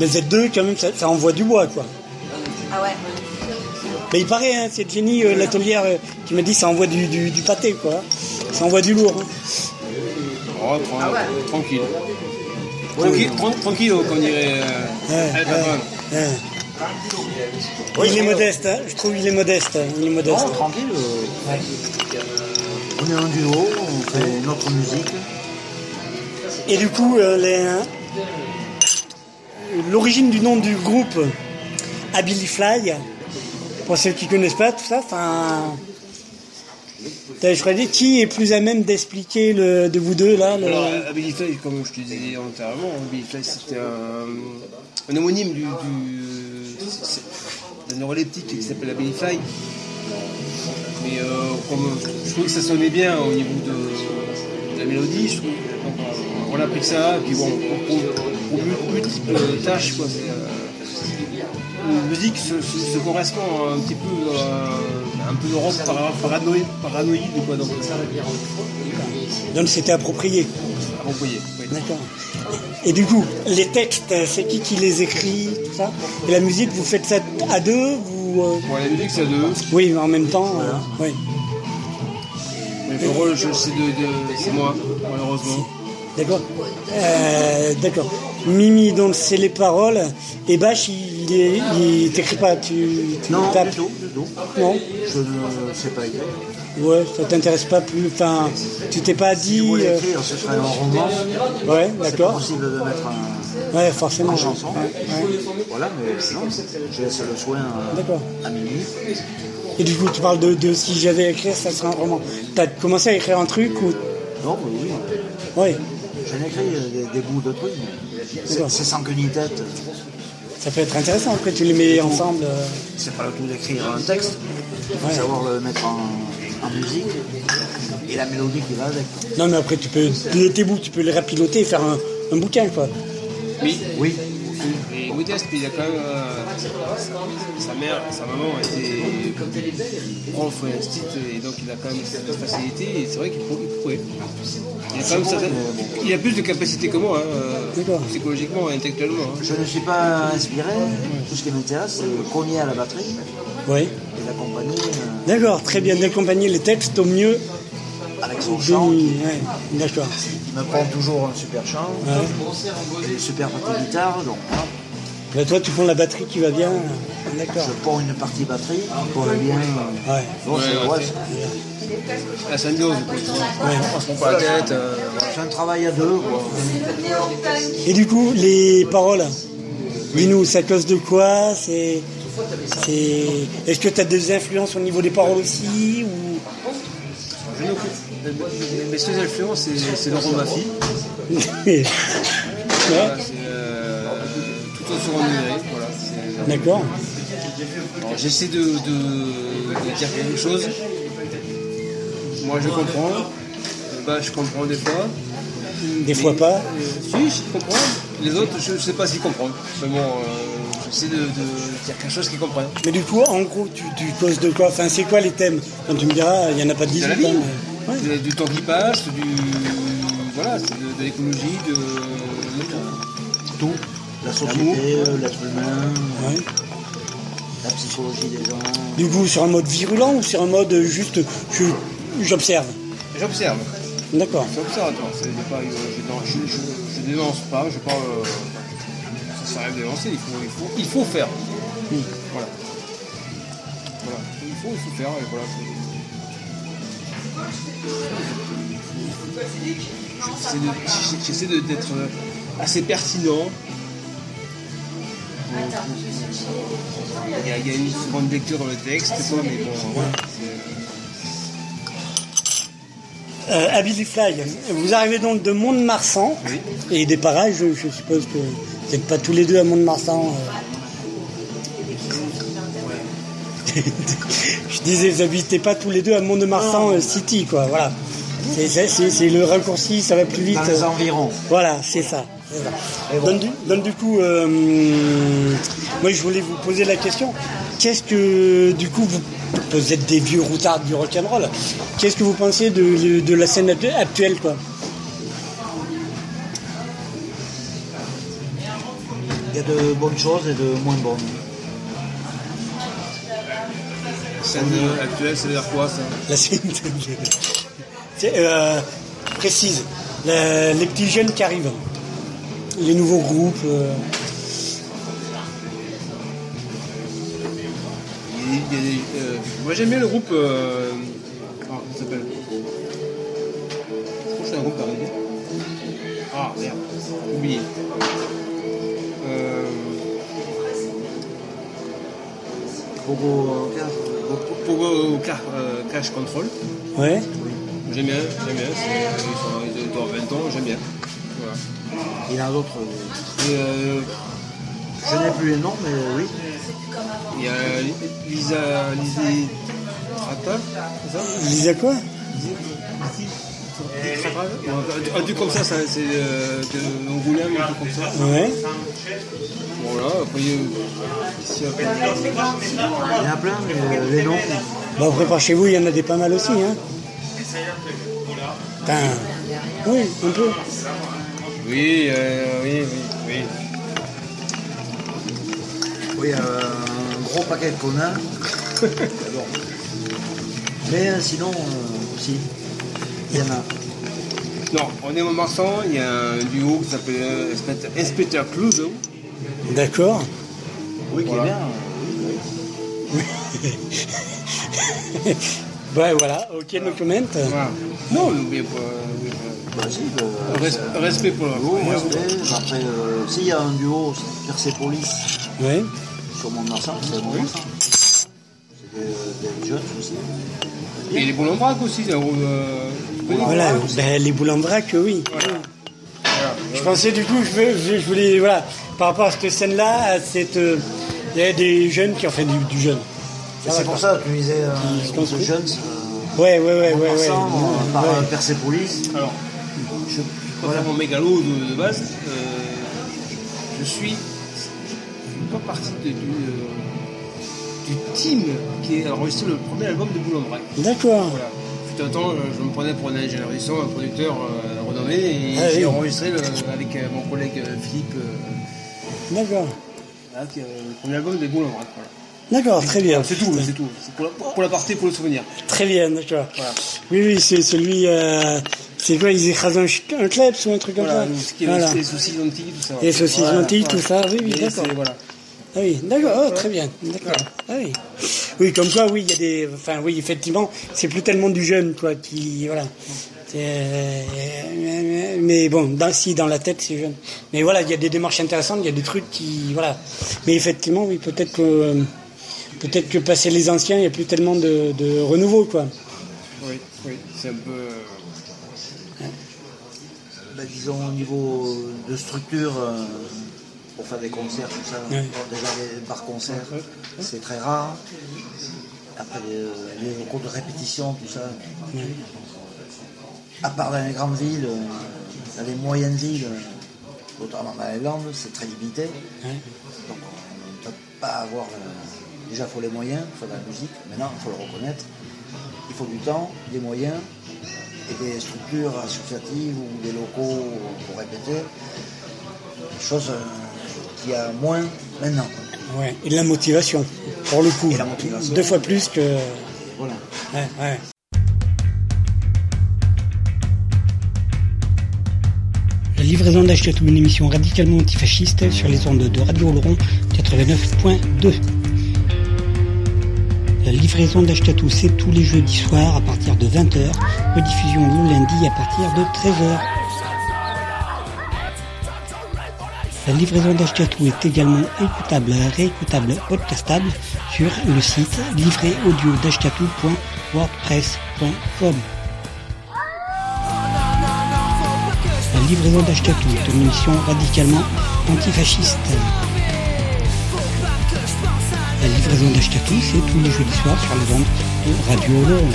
Speaker 2: Mais
Speaker 1: Z2, quand même, ça, ça envoie du bois, quoi.
Speaker 15: Ah ouais.
Speaker 1: Mais il paraît, hein, c'est Jenny, euh, l'atelière, euh, qui m'a dit ça envoie du, du, du pâté, quoi. Ça envoie du lourd. hein.
Speaker 12: Oh, tra- tranquille. Tranquille, tran- tranquille, comme dirait euh,
Speaker 1: Ouais, ouais, ouais. il est modeste, hein. je trouve il est modeste. hein. Il est modeste.
Speaker 9: Non, tranquille. euh, On est en duo, on fait notre musique.
Speaker 1: Et du coup, euh, les- l'origine du nom du groupe Abilifly, pour ceux qui connaissent pas tout ça, enfin, je dire, qui est plus à même d'expliquer le, de vous deux là le-
Speaker 12: Alors, Fly, comme je te disais antérieurement, Fly c'était un, homonyme du, d'un neuroleptique qui s'appelle Ability Fly. Mais euh, je trouvais que ça sonnait bien au niveau de, de la mélodie, je trouve. Donc, on, on a pris ça, et puis bon, pour, pour, pour mul- multiples tâches, quoi. c'est, euh, la musique se, se- se correspond un petit peu euh, un peu de rock para- paranoïde, paranoïde quoi. Donc,
Speaker 1: Donc c'était approprié.
Speaker 12: Approprié, oui.
Speaker 1: D'accord. Et du coup, les textes, c'est qui qui les écrit, tout ça? Et la musique, vous faites ça à deux vous, euh,
Speaker 12: Bon, la musique c'est à deux.
Speaker 1: Oui, mais en même temps, euh, oui.
Speaker 12: Mais le rôle, c'est de, de- c'est moi, malheureusement.
Speaker 1: D'accord. Euh, D'accord. Mimi, donc c'est les paroles. Et Bach, il, il t'écrit pas, tu, tu
Speaker 9: Non,
Speaker 1: tapes.
Speaker 9: du tout, du tout.
Speaker 1: Non.
Speaker 9: Je ne sais pas écrire.
Speaker 1: Ouais, ça t'intéresse pas plus. Enfin, tu t'es pas
Speaker 9: Si
Speaker 1: dit.
Speaker 9: voulais
Speaker 1: euh,
Speaker 9: écrire, ce serait un roman.
Speaker 1: Ouais,
Speaker 9: C'est
Speaker 1: d'accord.
Speaker 9: pas possible de mettre un,
Speaker 1: Ouais, forcément.
Speaker 9: en chanson.
Speaker 1: Ouais, ouais.
Speaker 9: Voilà, mais non, je laisse le soin à,
Speaker 1: D'accord.
Speaker 9: à Mimi.
Speaker 1: Et du coup, tu parles de, de si j'avais à écrire, ça serait un roman. T'as commencé à écrire un truc ou
Speaker 9: Non, mais oui.
Speaker 1: Ouais,
Speaker 9: Euh, des, des bouts de trucs, mais c'est sans queue ni tête.
Speaker 1: ça peut être intéressant. Après, tu les mets ensemble. euh,
Speaker 9: C'est pas le tout d'écrire un texte, il faut
Speaker 1: Ouais.
Speaker 9: savoir le mettre en, en musique et la mélodie qui va avec.
Speaker 1: Non, mais après, tu peux tes bouts, tu peux les rapiloter et faire un, un bouquin, quoi.
Speaker 12: Oui.
Speaker 9: Oui.
Speaker 12: Et modeste, mais il a quand même. euh, sa, mère, sa maman était prof Instit, et donc il a quand même cette facilité, et c'est vrai qu'il pour- il a, quand même certaines- il a plus de capacité que moi, hein, euh, psychologiquement et intellectuellement. hein.
Speaker 9: Je ne suis pas inspiré, tout ce qui m'intéresse, c'est cogner à la batterie
Speaker 1: Oui.
Speaker 9: et l'accompagner euh,
Speaker 1: D'accord, très bien d'accompagner les textes au mieux.
Speaker 9: avec son chant.
Speaker 1: ouais, D'accord.
Speaker 9: Il me prend toujours un super chant, et une super partie guitare, donc
Speaker 1: toi, tu prends la batterie qui va bien. D'accord.
Speaker 9: je prends une partie batterie pour le bien.
Speaker 1: Ouais.
Speaker 9: Bon, c'est
Speaker 12: Ouais,
Speaker 9: ouais,
Speaker 12: ouais. La symbiose, prend pas la tête. euh,
Speaker 9: c'est un travail à deux. quoi.
Speaker 1: Et du coup, les paroles, dis-nous, c'est à cause de quoi? C'est. c'est- Est-ce que tu as des influences au niveau des paroles aussi ou...
Speaker 12: Je. Mes seules influences, c'est- c'est Laurent Baffy. Voilà,
Speaker 1: D'accord.
Speaker 12: J'essaie de, de- de dire quelque chose. Moi, je comprends. Bah, je comprends des fois.
Speaker 1: Des fois pas.
Speaker 12: Euh, si, je comprends. Les autres, je ne sais pas s'ils comprennent. Mais bon, euh, j'essaie de, de dire quelque chose qu'ils comprennent.
Speaker 1: Mais du coup, en gros, tu, tu causes de quoi? Enfin, c'est quoi les thèmes? Quand tu me diras, il n'y en a pas 18
Speaker 12: De la
Speaker 1: hein,
Speaker 12: vie.
Speaker 1: mais-
Speaker 12: Du, du temps qui passe, du. Voilà, c'est de, de l'écologie, de. de
Speaker 9: Tout. La société, euh, l'être humain,
Speaker 1: Ouais.
Speaker 9: la psychologie des gens.
Speaker 1: Du coup, sur un mode virulent ou sur un mode juste je- j'observe?
Speaker 12: J'observe.
Speaker 1: D'accord.
Speaker 12: J'observe, pas, euh, je, je, je- je dénonce pas, je parle. euh, ça sert à rien de dénoncer, il faut, il faut, il faut faire. Voilà. Voilà. Il faut, il faut faire, et voilà. J'essaie de- J'essaie de- Il y, a, il y a une seconde lecture dans le texte, quoi, mais bon, voilà.
Speaker 1: Euh, Fly, vous arrivez donc de Mont-de-Marsan et des parages, je, je suppose que vous n'êtes pas tous les deux à Mont-de-Marsan. euh. je disais, vous n'habitez pas tous les deux à Mont-de-Marsan euh, City, quoi, voilà. C'est- le raccourci, ça va plus vite.
Speaker 9: Dans les environs.
Speaker 1: Voilà, c'est ça. C'est. Donc, du, donc, du coup, euh, moi je voulais vous poser la question. Qu'est-ce que, du coup, vous, vous êtes des vieux routards du rock'n'roll. Qu'est-ce que vous pensez de, de la scène actu- actuelle, quoi?
Speaker 9: Il y a de bonnes choses et de moins bonnes.
Speaker 12: Scène actuelle, veut dire quoi ça?
Speaker 1: La scène. C'est, euh, précise. La- les petits jeunes qui arrivent. Les nouveaux groupes. euh,
Speaker 12: Il y a- il y a des- euh, moi j'aime bien le groupe. Euh, ah, comment ça s'appelle Je crois que c'est un groupe pareil. Ah merde, oublié. Euh,
Speaker 9: Pogo
Speaker 12: Pogo Car- Cash Control.
Speaker 1: Ouais.
Speaker 12: J'aime bien, j'aime bien. Ils, doivent 20 ans, j'aime bien.
Speaker 9: Il y en a d'autres. euh,
Speaker 12: euh,
Speaker 9: Je n'ai plus les noms, mais oui.
Speaker 12: il y a Lisa, Lisa c'est ça?
Speaker 1: Lisa quoi?
Speaker 12: Un truc comme ça, ça c'est euh, de Angoulême, un truc comme ça.
Speaker 1: Ouais.
Speaker 12: Voilà, après, euh, ici, après,
Speaker 9: Il y en a plein, mais euh, les noms.
Speaker 1: Bon, après, par chez vous, il y en a des pas mal aussi, hein Putain. Oui, un peu.
Speaker 12: Oui, euh, oui, oui, oui.
Speaker 9: Oui, euh, un gros paquet de connards. Bon. Mais euh, sinon, aussi, il y en a.
Speaker 12: Non, on est au Marsan, il y a un duo qui s'appelle euh, Inspecteur- Clouseau.
Speaker 1: D'accord.
Speaker 9: Oui, qui est bien.
Speaker 1: ouais, voilà. Ok, no comment.
Speaker 12: Voilà. Non, mais pas. Oui, Res- respect pour la
Speaker 9: duo, respect. Après, euh, s'il y a un duo, c'est Persepolis
Speaker 1: Ouais.
Speaker 9: sur mon ensemble, c'est mon ensemble. C'est des, des jeunes aussi.
Speaker 12: Et les boules en vrac aussi, euh, connais
Speaker 1: Voilà, ben, les boules en vrac, oui. Je pensais du coup, je, veux- je- je voulais, voilà, par rapport à cette scène-là, à cette, euh, il y a des jeunes qui ont fait du, du jeune.
Speaker 9: C'est pour ça que tu disais euh,
Speaker 1: Qui se
Speaker 9: de
Speaker 1: construisent.
Speaker 9: jeunes.
Speaker 1: Ouais, ouais, ouais, ouais, ouais.
Speaker 9: euh, par
Speaker 1: Ouais.
Speaker 9: euh, Persepolis.
Speaker 12: Alors,
Speaker 9: je,
Speaker 12: faire mon mégalo de, de base, euh, je suis, je pas partie de- du, euh, du team qui a enregistré le premier album de vrac.
Speaker 1: D'accord.
Speaker 12: Voilà. Fut un temps, euh, je me prenais pour un ingénieur du son, un producteur euh, renommé, et
Speaker 1: Ah
Speaker 12: j'ai
Speaker 1: oui.
Speaker 12: enregistré le- avec mon collègue Philippe
Speaker 1: D'accord.
Speaker 12: voilà, le premier album vrac. Voilà.
Speaker 1: D'accord, très bien.
Speaker 12: C'est tout, c'est tout. C'est pour la, pour la partie, pour le souvenir.
Speaker 1: Très bien, d'accord.
Speaker 12: Voilà.
Speaker 1: Oui, oui, c'est celui, euh, c'est quoi, ils écrasent un, un kleps ou un truc comme
Speaker 12: Voilà,
Speaker 1: ça
Speaker 12: qui
Speaker 1: Voilà.
Speaker 12: les saucisses lentilles, tout ça.
Speaker 1: Les saucisses
Speaker 12: Voilà,
Speaker 1: lentilles, tout ça, oui, oui, d'accord.
Speaker 12: Voilà.
Speaker 1: Ah oui, d'accord, oh, très bien, d'accord. Ah oui. oui, comme quoi, oui, il y a des, enfin, oui, effectivement, c'est plus tellement du jeune, quoi, qui, voilà. Euh, mais bon, dans, si dans la tête, c'est jeune. Mais voilà, il y a des démarches intéressantes, il y a des trucs qui, voilà. Mais effectivement, oui, peut-être que, euh, peut-être que passer les anciens, il n'y a plus tellement de, de renouveau, quoi.
Speaker 12: Oui, oui, c'est un peu. euh,
Speaker 9: Ben, disons au niveau de structure, euh, pour faire des concerts, tout ça,
Speaker 1: Ouais.
Speaker 9: déjà les bars-concerts, c'est très rare. Après les, les locaux de répétition, tout ça. À part dans les grandes villes, euh, dans les moyennes villes, euh, notamment dans les Landes, c'est très limité.
Speaker 1: Ouais.
Speaker 9: Donc on ne peut pas avoir. euh, déjà, il faut les moyens, il faut de la musique. Maintenant, il faut le reconnaître. Il faut du temps, des moyens et des structures associatives ou des locaux pour répéter. Chose euh, qu'il y a moins maintenant.
Speaker 1: Ouais. Et de la motivation, pour le coup.
Speaker 9: Et la motivation.
Speaker 1: Deux fois plus que.
Speaker 9: Voilà.
Speaker 1: Ouais, ouais. La livraison d'Achetatou, une émission radicalement antifasciste sur les ondes de Radio Oloron 89.2. La livraison d'Achetatou, c'est tous les jeudis soirs à partir de 20h, rediffusion le lundi à partir de 13h. La livraison d'Achetatou est également écoutable, réécoutable, podcastable sur le site livréaudio.wordpress.com. La livraison d'Achetatou est une émission radicalement antifasciste. La livraison d'Achetatou, c'est tous les jeudis soirs sur les ondes de Radio Oloron.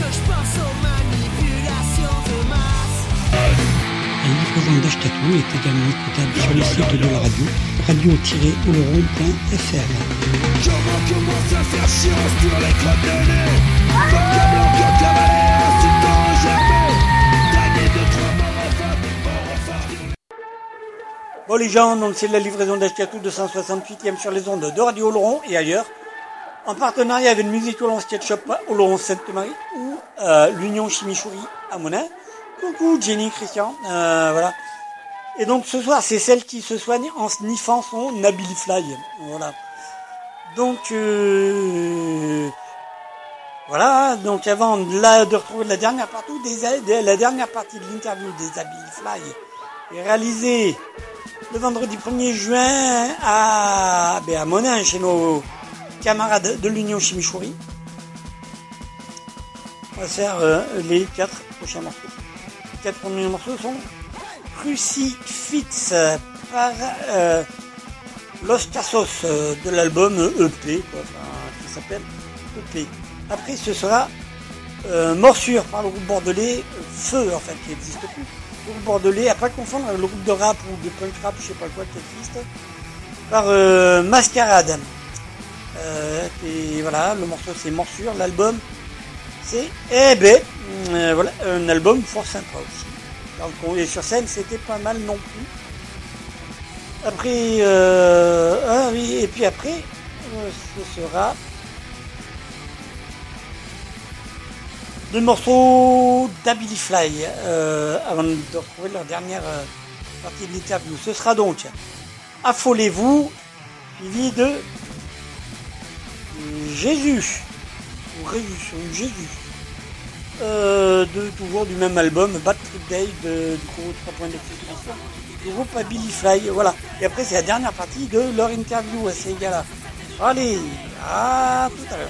Speaker 1: La livraison d'Achetatou est également écoutable sur le site de la radio, radio-oloron.fr.
Speaker 2: Commence à faire sur les crottes de nez
Speaker 1: Bon les gens, donc c'est la livraison d'Ashkatou 268e sur les ondes de Radio Oloron et ailleurs, en partenariat avec le Music Oloron Sketch Shop Oloron Sainte-Marie ou euh, l'Union Chimichouri à Monin. Coucou Jenny, Christian, euh, voilà. Et donc ce soir, c'est celle qui se soigne en sniffant son Nabilifly. Voilà. Donc euh, voilà, donc avant de, retrouver la dernière partie la dernière partie de l'interview des Abilifly est réalisée le vendredi 1er juin à, ben, à Monin, chez nos, camarades de l'Union Chimichurri. On va faire euh, les quatre prochains morceaux. Les quatre premiers morceaux sont Crucifix par euh, Los Casos euh, de l'album EP, qui s'appelle EP. Après, ce sera Morsure par le groupe bordelais, Feu en fait, qui n'existe plus. Le groupe bordelais, à pas confondre avec le groupe de rap ou de punk rap, je sais pas quoi, qui existe, par Mascarade. Euh, et voilà, le morceau c'est Morsure, l'album c'est Eh ben, euh, voilà, un album fort sympa aussi. Donc, et sur scène, c'était pas mal non plus. Après, euh, ah oui, et puis après, ce sera deux morceaux d'Ability Fly avant de retrouver leur dernière partie de l'interview. Ce sera donc Affolez-vous, suivi de Jésus, ou Jésus, euh, de toujours du même album, Bad Trip Day, de, du groupe 3 points du groupe Ability Fly, voilà. Et après, c'est la dernière partie de leur interview à ces gars-là. Allez, à tout à l'heure.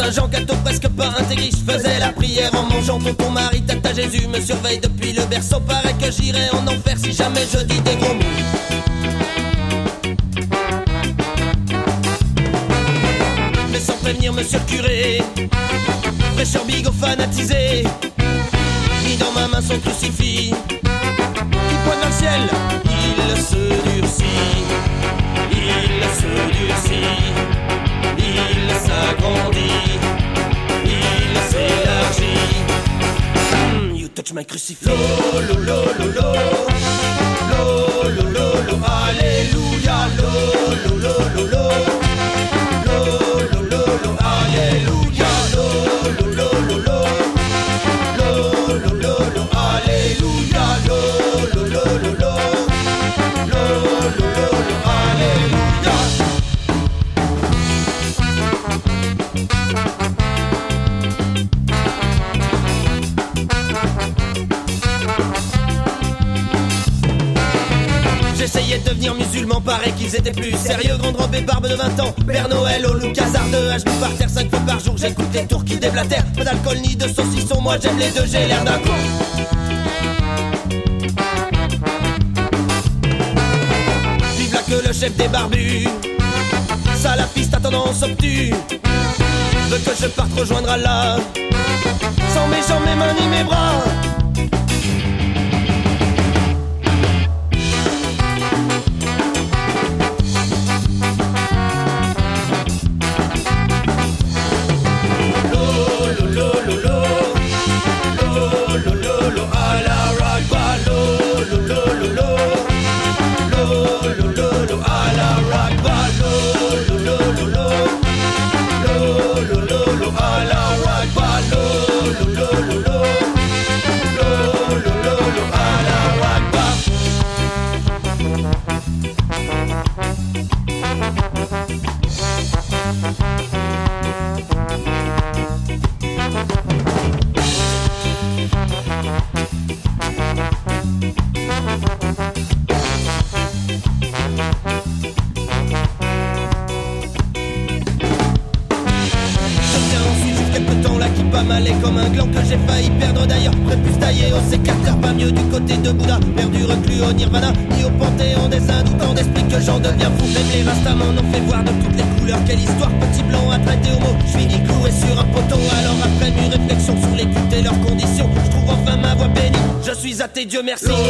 Speaker 2: Saint-Jean, gâteau presque pas intégré. Je faisais la prière en mangeant tonton Marie, tata Jésus me surveille depuis le berceau. Paraît que j'irai en enfer si jamais je dis des gros mots. Mais sans prévenir monsieur curé, fraîcheur bigot fanatisé, mis dans ma main son crucifix, qui pointe dans le ciel, My crucifix. Lo, d'alcool ni de saucisson, moi j'aime les deux, j'ai l'air d'un con. Vive là que le chef des barbus. Salafiste à tendance obtue. Veut que je parte rejoindre Allah. Sans mes jambes, mes mains ni mes bras.
Speaker 5: Merci.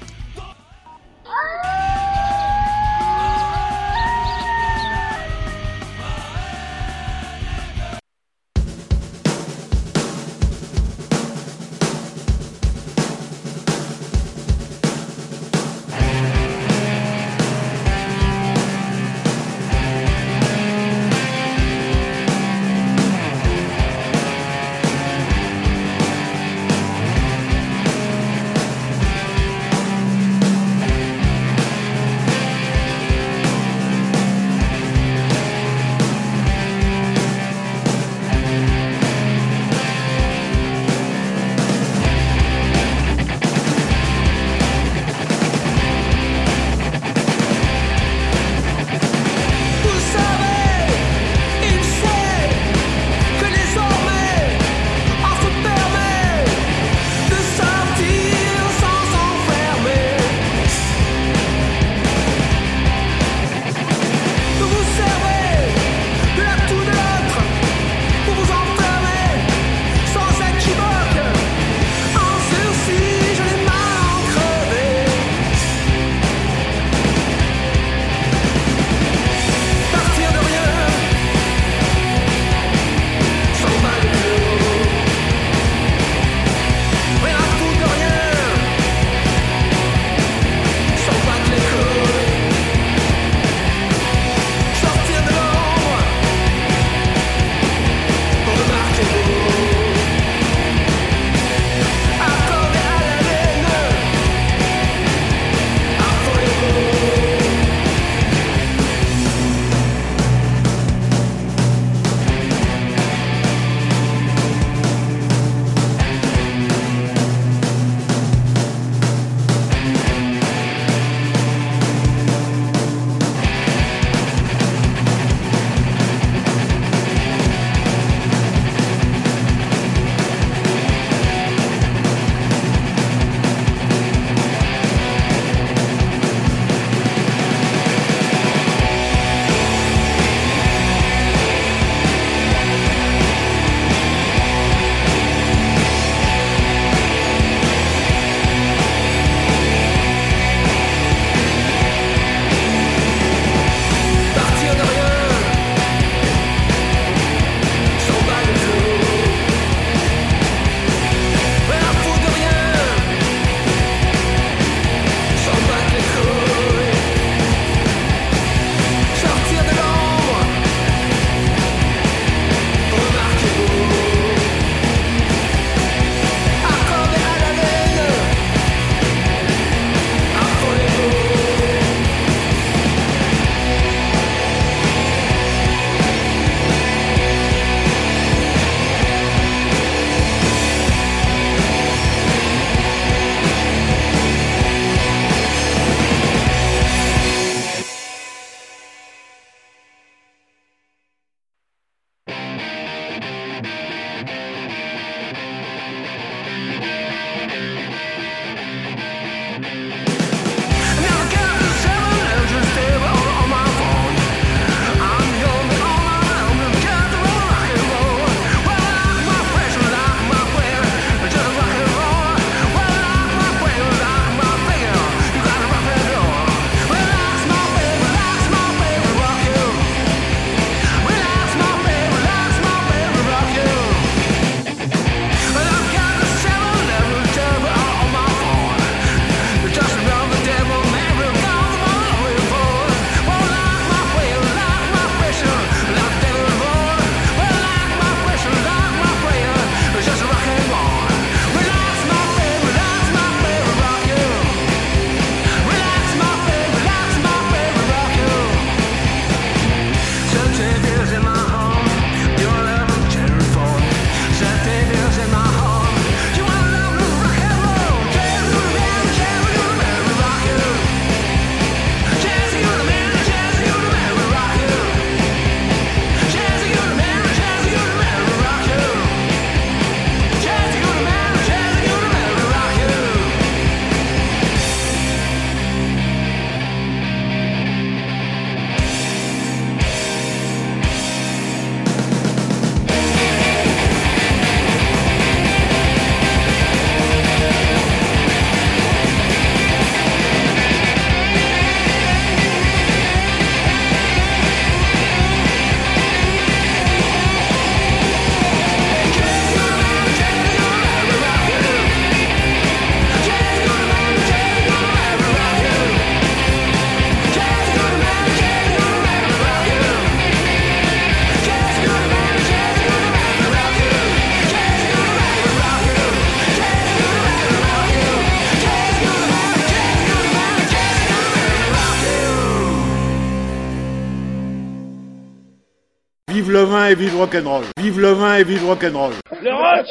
Speaker 3: et vive rock'n'roll. Vive le vin et vive rock'n'roll.
Speaker 10: Le rock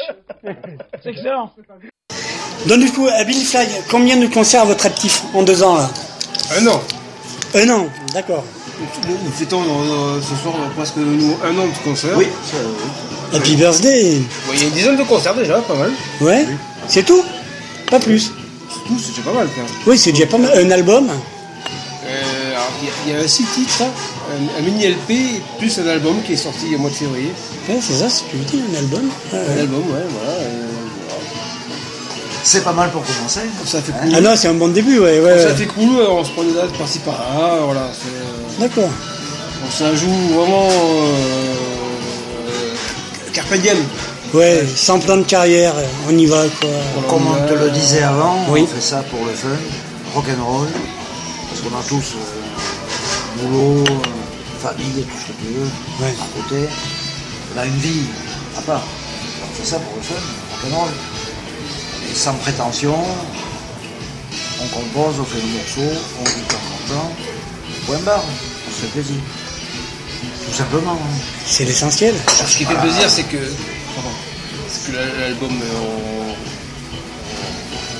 Speaker 10: C'est excellent.
Speaker 1: Donc du coup, à Billy Fly, combien de concerts à votre actif en deux ans là?
Speaker 12: Un an.
Speaker 1: Un an, d'accord.
Speaker 12: Nous fêtons euh, ce soir presque nous, un an de concert.
Speaker 9: Oui.
Speaker 1: Happy birthday
Speaker 12: Il y a une dizaine de concerts déjà, pas mal.
Speaker 1: Ouais C'est tout? Pas plus
Speaker 12: Tout, c'est déjà pas mal quand même.
Speaker 1: Oui, c'est déjà pas mal. Un album?
Speaker 12: Il y a- il y, a un six titres, un, un mini LP plus un album qui est sorti au mois de février.
Speaker 1: Ouais, c'est ça, ce que je dis, un album.
Speaker 12: Un
Speaker 1: ouais.
Speaker 12: album, ouais, voilà. euh,
Speaker 9: C'est pas mal pour commencer.
Speaker 12: Ça fait cool.
Speaker 1: Ah non, c'est un bon début, ouais. ouais,
Speaker 12: Ça
Speaker 1: ouais.
Speaker 12: fait cool, euh, on se prend des dates par-ci par-là, voilà. c'est, euh,
Speaker 1: D'accord.
Speaker 12: on ça joue vraiment euh, carpe diem.
Speaker 1: Ouais, sans plan de carrière, on y va, quoi.
Speaker 9: Comme on te le disait avant,
Speaker 1: Oui.
Speaker 9: on fait ça pour le fun, rock'n'roll, parce qu'on a tous euh, boulot, euh, famille, tout ce que tu veux,
Speaker 1: Ouais.
Speaker 9: à côté. On a une vie à part. On fait ça pour le fun, rock'n'roll. Et sans prétention, on compose, on fait le morceau, on temps en temps, point barre, on se fait plaisir. Tout simplement. hein.
Speaker 1: C'est l'essentiel.
Speaker 12: Ce qui fait plaisir, c'est que, que la- l'album,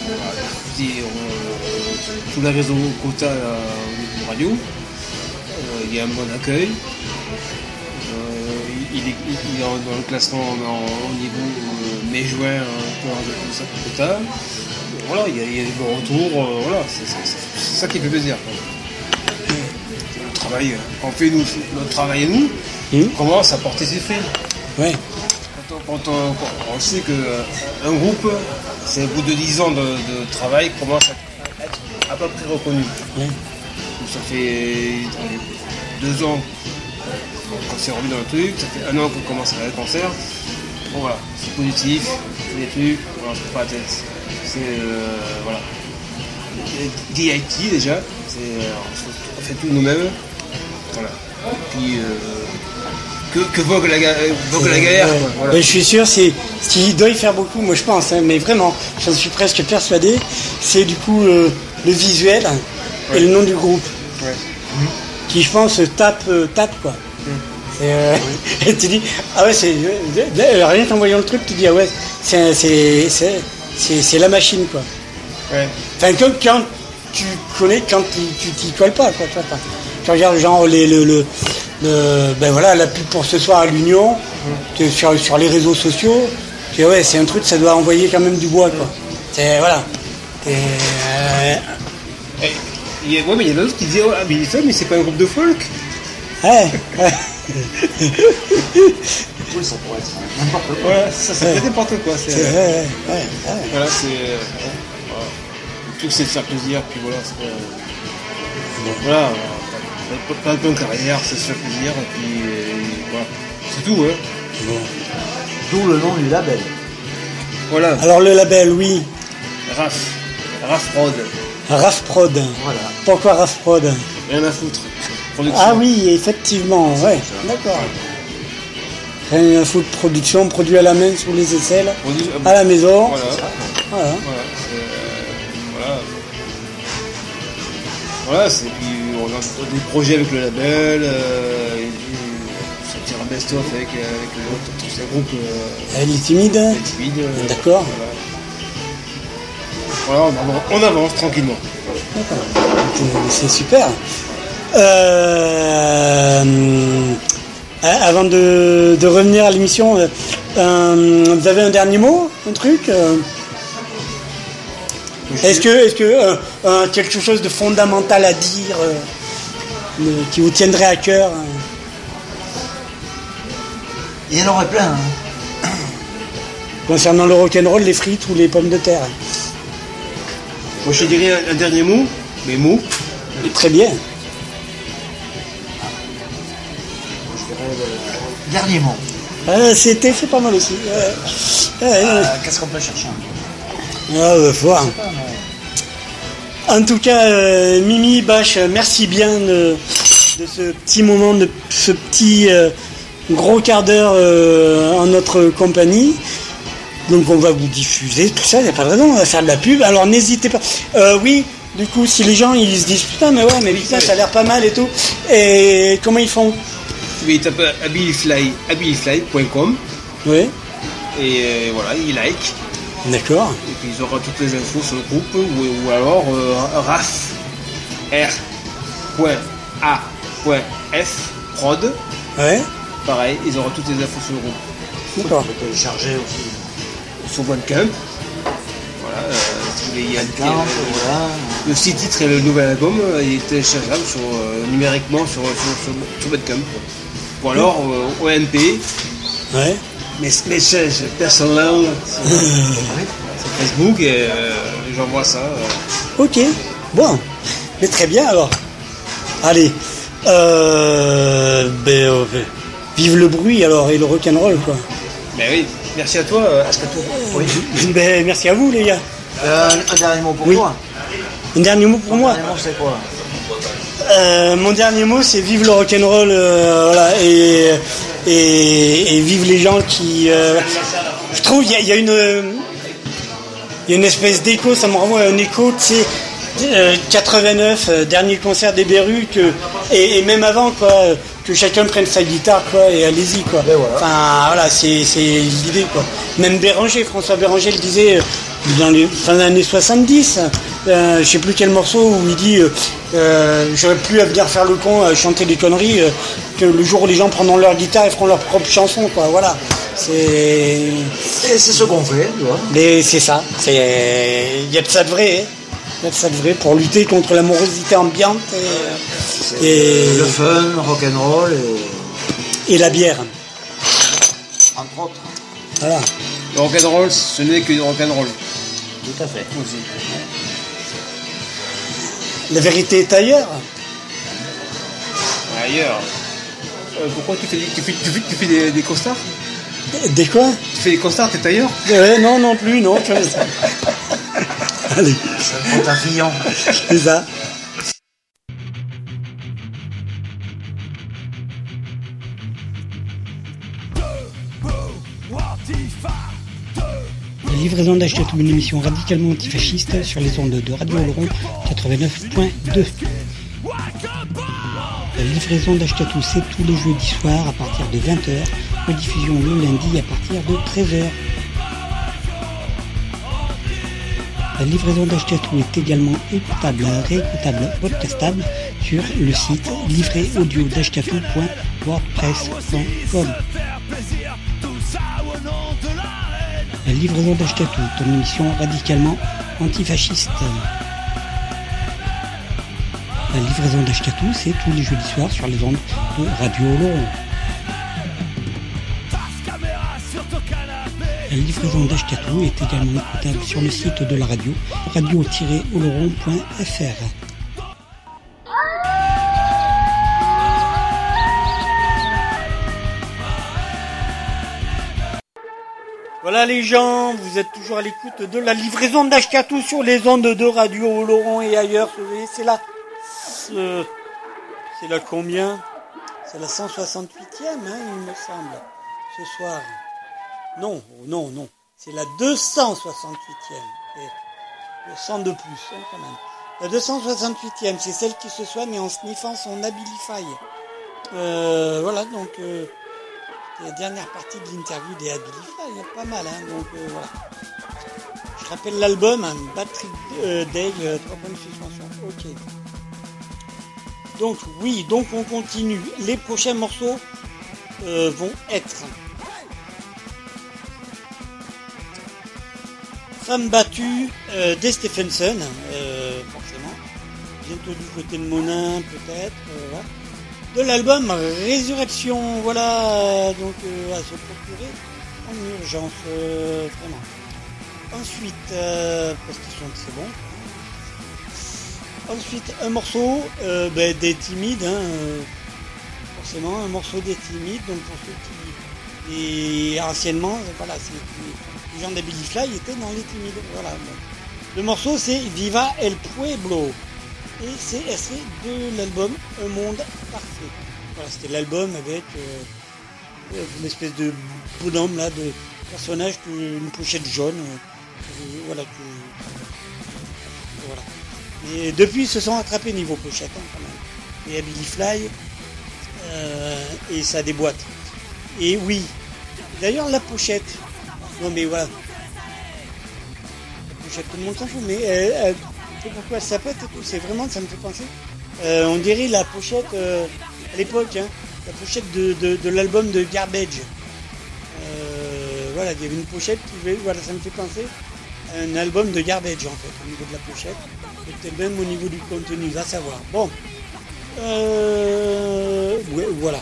Speaker 12: euh, on, on, on va diffuser, on- tous les réseaux quota euh, au niveau radio. Euh, il y a un bon accueil. Euh, il, est, il est en- dans le classement en- au niveau euh, mai-juin euh, pour un quota. Voilà, il y, a, il y a des bons retours. euh, voilà, c'est ça qui fait plaisir. Le travail, euh, on fait nous, notre travail à nous,
Speaker 1: Hum.
Speaker 12: commence à porter ses fruits.
Speaker 1: Ouais.
Speaker 12: Quand on, on- on sait qu'un groupe, c'est au bout de 10 ans de, de travail, commence à être à peu près reconnu. Donc Ça fait allez, deux ans qu'on s'est remis dans le truc, ça fait un an qu'on commence à faire le concert. Bon voilà, c'est positif, c'est des trucs, voilà, c'est pas la tête. C'est euh, voilà. DIT déjà, c'est, euh, on fait- on fait tout nous-mêmes. Voilà. Et puis euh, que, que vogue la, vogue la galère.
Speaker 1: Ouais.
Speaker 12: voilà.
Speaker 1: Je suis sûr, c'est ce qui doit y faire beaucoup, moi je pense, hein, mais vraiment, j'en suis presque persuadé, c'est du coup euh, le visuel et le nom du groupe,
Speaker 12: Ouais.
Speaker 1: qui je pense tape, euh, tape quoi. C'est, euh, et tu dis, ah ouais, c'est rien qu'en voyant le truc, tu dis, ah ouais, c'est, la machine quoi. Enfin, comme quand tu connais, quand tu t'y colles pas, quoi. Tu, vois, tu regardes genre les, le, le, le- ben voilà, la pub pour ce soir à l'Union, es sur, sur les réseaux sociaux, dis, ouais, c'est un truc, ça doit envoyer quand même du bois, quoi. C'est, voilà. Et, euh,
Speaker 12: Et il y a- ouais, mais il y en a d'autres qui disaient, oh, ah, mais il fait, mais c'est pas un groupe de folk.
Speaker 1: ouais, ouais.
Speaker 9: Ça pourrait être n'importe quoi.
Speaker 12: Ouais, ça, ça fait n'importe quoi. C'est,
Speaker 1: C'est- ouais, ouais, ouais, ouais.
Speaker 12: Voilà, c'est. euh, voilà. Le truc, c'est de faire plaisir, puis voilà. c'est, euh, voilà, euh, pas, pas de bonne carrière, c'est se faire plaisir, et puis euh, voilà. C'est tout, hein.
Speaker 9: D'où le nom du label.
Speaker 12: Voilà,
Speaker 1: Alors le label, oui,
Speaker 12: RAF. RAF Prod.
Speaker 1: RAF Prod.
Speaker 9: Voilà.
Speaker 1: Pourquoi RAF Prod?
Speaker 12: Rien à foutre. Production.
Speaker 1: Ah oui, effectivement, ouais, d'accord. Rien à foutre, production, produit à la main sous les aisselles,
Speaker 12: Produit-
Speaker 1: à la maison.
Speaker 12: Voilà.
Speaker 1: Voilà.
Speaker 12: Voilà, c'est, euh, voilà. Voilà, c'est on a des projets avec le label, euh, et, sortir un best-of avec, euh, avec le- groupes euh,
Speaker 1: Elle est timide.
Speaker 12: timides. euh,
Speaker 1: D'accord.
Speaker 12: Voilà, Voilà, on, avance, on avance tranquillement.
Speaker 1: C'est- C'est super. Euh, avant de, de revenir à l'émission, euh, vous avez un dernier mot, un truc Est-ce que, est-ce que euh, euh, quelque chose de fondamental à dire euh, qui vous tiendrait à cœur euh
Speaker 9: Il y en aurait plein. hein.
Speaker 1: concernant le rock'n'roll, les frites ou les pommes de terre
Speaker 12: Moi je dirais un, un dernier mot, mais mot.
Speaker 1: Très bien.
Speaker 9: Dernier mot.
Speaker 1: C'était c'est pas mal aussi.
Speaker 9: Euh, Qu'est-ce qu'on peut chercher
Speaker 1: Ah, bah, faut voir. En tout cas, euh, Mimi, Bach, merci bien de, de ce petit moment, de ce petit euh, gros quart d'heure euh, en notre compagnie. Donc on va vous diffuser tout ça, il n'y a pas de raison, on va faire de la pub. Alors n'hésitez pas. Euh, oui, du coup, si les gens ils se disent putain, mais ouais, mais putain, ça a l'air pas mal et tout. Et comment ils font?
Speaker 12: Mais il tape abilifly, abilifly.com.
Speaker 1: Oui.
Speaker 12: Et voilà, il like.
Speaker 1: D'accord.
Speaker 12: Et puis ils auront toutes les infos sur le groupe ou, ou alors euh, RAF R.A.F prod.
Speaker 1: Ouais.
Speaker 12: Pareil, ils auront toutes les infos sur le groupe.
Speaker 1: D'accord.
Speaker 9: télécharger aussi.
Speaker 12: Sur Bandcamp. Voilà, euh, aller,
Speaker 9: Bandcamp,
Speaker 12: euh,
Speaker 9: voilà.
Speaker 12: Le six titres et le nouvel album, euh, il est téléchargeable sur, euh, numériquement sur, sur, sur, sur Bandcamp. Ou alors euh, OMP.
Speaker 1: Ouais.
Speaker 12: Mes messages personnels sur, Facebook et euh, j'envoie ça. euh.
Speaker 1: Ok, bon, mais très bien alors. Allez, euh, ben, euh, vive le bruit alors et le rock'n'roll quoi.
Speaker 12: Mais oui, merci à toi, euh, Ascato.
Speaker 9: Oui.
Speaker 1: Ben, merci à vous les gars.
Speaker 9: Euh, un dernier mot pour
Speaker 1: Oui.
Speaker 9: toi.
Speaker 1: Un dernier mot pour
Speaker 9: Un
Speaker 1: moi.
Speaker 9: dernier mot, c'est quoi?
Speaker 1: Euh, mon dernier mot c'est vive le rock'n'roll euh, et, vive les gens qui. euh, je trouve il y, il y a une espèce d'écho, ça me renvoie à un écho, tu sais, euh, 89, euh, dernier concert des Berus, que, et, et même avant, quoi, euh, que chacun prenne sa guitare, quoi, et allez-y, quoi. Enfin, voilà, c'est c'est l'idée, quoi. Même Béranger, François Béranger le disait euh, dans les fin des années 70, euh, je sais plus quel morceau, où il dit, euh, euh, j'aurais plus à venir faire le con, à chanter des conneries, euh, que le jour où les gens prendront leur guitare et feront leur propre chanson, quoi, voilà. C'est.
Speaker 9: Et c'est ce qu'on fait, tu vois.
Speaker 1: Mais c'est ça, c'est il y a de ça de vrai, hein. Ça de vrai pour lutter contre l'amorosité ambiante et, et,
Speaker 9: Le fun, rock'n'roll et.
Speaker 1: et la bière.
Speaker 9: Entre autres.
Speaker 1: Voilà.
Speaker 12: Le rock'n'roll, ce n'est que du rock'n'roll.
Speaker 9: Tout à fait.
Speaker 12: Aussi.
Speaker 1: La vérité est ailleurs.
Speaker 12: Ailleurs. Euh, pourquoi tu fais, des- tu fais, tu fais, tu fais des, des costards?
Speaker 1: Des quoi?
Speaker 12: Tu fais des costards, t'es ailleurs?
Speaker 1: Non, non plus, non. Allez,
Speaker 9: Ça prend un Fillon.
Speaker 1: c'est ça. La livraison d'Achetatou, une émission radicalement antifasciste sur les ondes de Radio Oloron 89.2. La livraison d'Achetatou, c'est tous les jeudis soirs à partir de 20h, rediffusion le lundi à partir de 13h. La livraison d'Achetatou est également écoutable, réécoutable, podcastable sur le site livréaudio.wordpress.com. La livraison d'Achetatou, ton émission radicalement antifasciste. La livraison d'Achetatou, c'est tous les jeudis soirs sur les ondes de Radio Oloron. La livraison d'Achetatou est également écoutable sur le site de la radio, radio-oloron.fr. Voilà les gens, vous êtes toujours à l'écoute de la livraison d'Ashkatou sur les ondes de Radio Oloron et ailleurs. C'est la... ce- C'est la combien? C'est la 168e, hein, il me semble, ce soir. Non, non, non. C'est la 268e. Et le 100 de plus, hein, quand même. La 268e, c'est celle qui se soigne en sniffant son Abilify. Euh, voilà, donc... euh, la dernière partie de l'interview des Abilify, a pas mal, hein, donc euh, voilà. Je rappelle l'album, hein, Battery euh, Day, euh, 3 points de suspension. Ok. Donc oui, donc on continue. Les prochains morceaux euh, vont être Femme battue euh, des Stephenson, euh, forcément. Bientôt du côté de Monin, peut-être. euh, voilà de l'album Résurrection. Voilà, donc à se procurer en urgence, vraiment. Ensuite, parce qu'ils sont très bons. Ensuite, un morceau ben, des timides, hein, forcément, un morceau des timides. Donc pour ceux qui, et anciennement, voilà, c'est de Billy Fly étaient dans les timides. Voilà. Le morceau c'est Viva el Pueblo et c'est extrait de l'album Un monde parfait. Voilà, c'était l'album avec euh, une espèce de bonhomme là, de personnage, une pochette jaune. euh, voilà. Et depuis, ils se sont attrapés niveau pochette hein, quand même. Et à Fly, Euh, et ça déboîte. Et oui, d'ailleurs la pochette. Non mais voilà. Pochette, tout le monde s'en fout, mais euh, euh, pourquoi ça pète et tout? C'est vraiment, ça me fait penser. Euh, on dirait la pochette euh, à l'époque, hein, la pochette de, de- l'album de Garbage. Voilà, il y avait une pochette qui voilà, ça me fait penser à un album de Garbage en fait, au niveau de la pochette. Et peut-être même au niveau du contenu, va savoir. Bon. Voilà.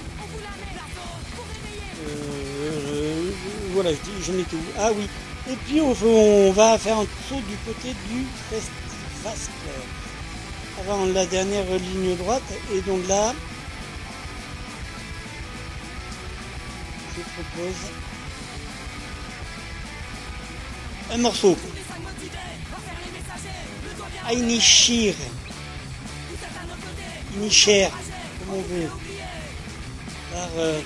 Speaker 1: Voilà, je j'en étais où Ah oui. Et puis on, va faire un saut du côté du Festival. Avant la dernière ligne droite. Et donc là, je propose un morceau. Ainishir. Inishir, comme on veut. Par euh,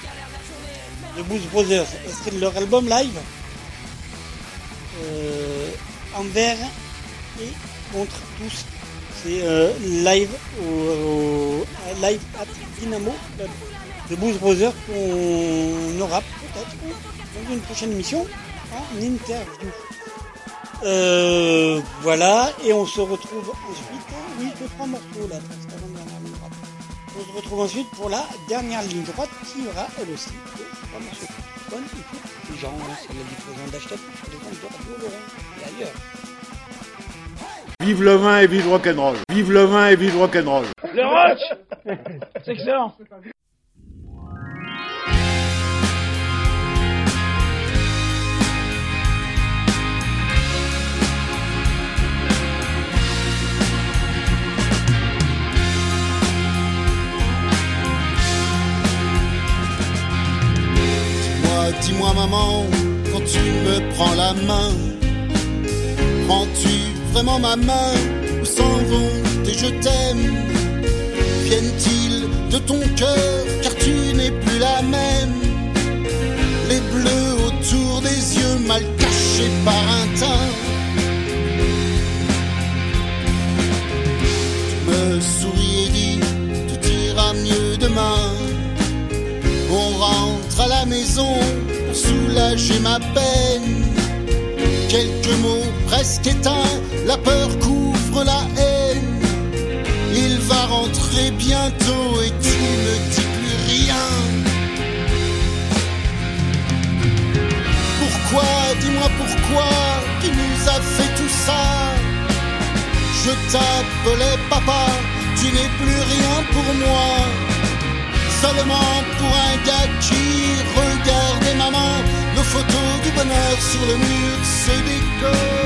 Speaker 1: The Blues Brothers. Extrait de leur album live. Euh, envers et contre tous. C'est euh, live au, live at Dynamo. The Blues Brothers qu'on aura peut-être dans une prochaine émission en interview. Euh, voilà, et on se retrouve ensuite. Oui, que trois morceaux là, parce. On se retrouve ensuite pour la dernière ligne droite qui aura elle aussi trois morceaux. Bonne écoute, les gens, hein, c'est la diffusion ondes de Radio Laurent et ailleurs.
Speaker 3: Vive le vin et vive rock'n'roll. Vive le vin et vive rock'n'roll.
Speaker 10: Le rock C'est excellent
Speaker 16: Dis-moi, maman, quand tu me prends la main, prends-tu vraiment ma main Où s'en vont tes je t'aime? Viennent-ils de ton cœur car tu n'es plus la même? Les bleus autour des yeux mal cachés par un teint. Tu me souris et dis, tout ira mieux demain à la maison pour soulager ma peine. Quelques mots presque éteints, la peur couvre la haine. Il va rentrer bientôt et tu ne dis plus rien. Pourquoi, dis-moi pourquoi tu nous as fait tout ça? Je t'appelais papa, tu n'es plus rien pour moi seulement pour un gars qui regardait maman. Nos photos du bonheur sur le mur se décorent.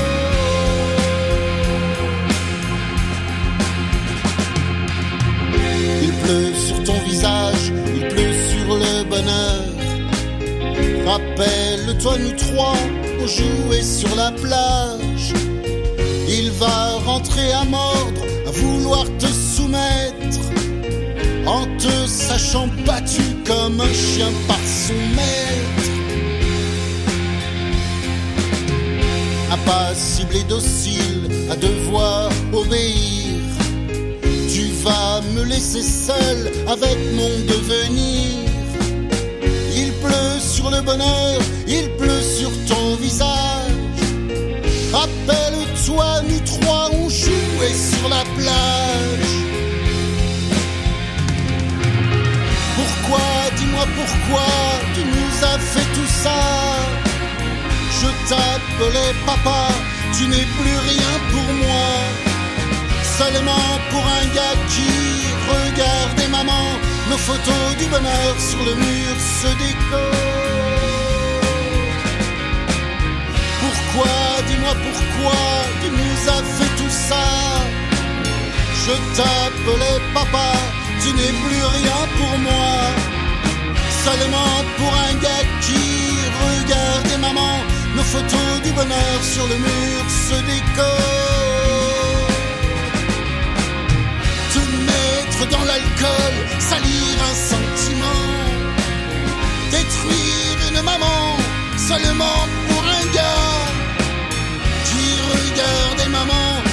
Speaker 16: Il pleut sur ton visage, il pleut sur le bonheur. Rappelle-toi nous trois, on jouait sur la plage. Il va rentrer à mordre, à vouloir te soumettre en te sachant battu comme un chien par son maître. Impassible et docile, à devoir obéir, tu vas me laisser seul avec mon devenir. Il pleut sur le bonheur, il pleut sur ton visage. Rappelle-toi, nous trois, on jouait sur la plage. Pourquoi tu nous as fait tout ça? Je t'appelais papa, tu n'es plus rien pour moi. Seulement pour un gars qui regardait maman, nos photos du bonheur sur le mur se décorent. Pourquoi, dis-moi pourquoi tu nous as fait tout ça? Je t'appelais papa, tu n'es plus rien pour moi. Seulement pour un gars qui regardait maman, nos photos du bonheur sur le mur se décorent. Te mettre dans l'alcool, salir un sentiment, détruire une maman, seulement pour un gars qui qui regardait maman.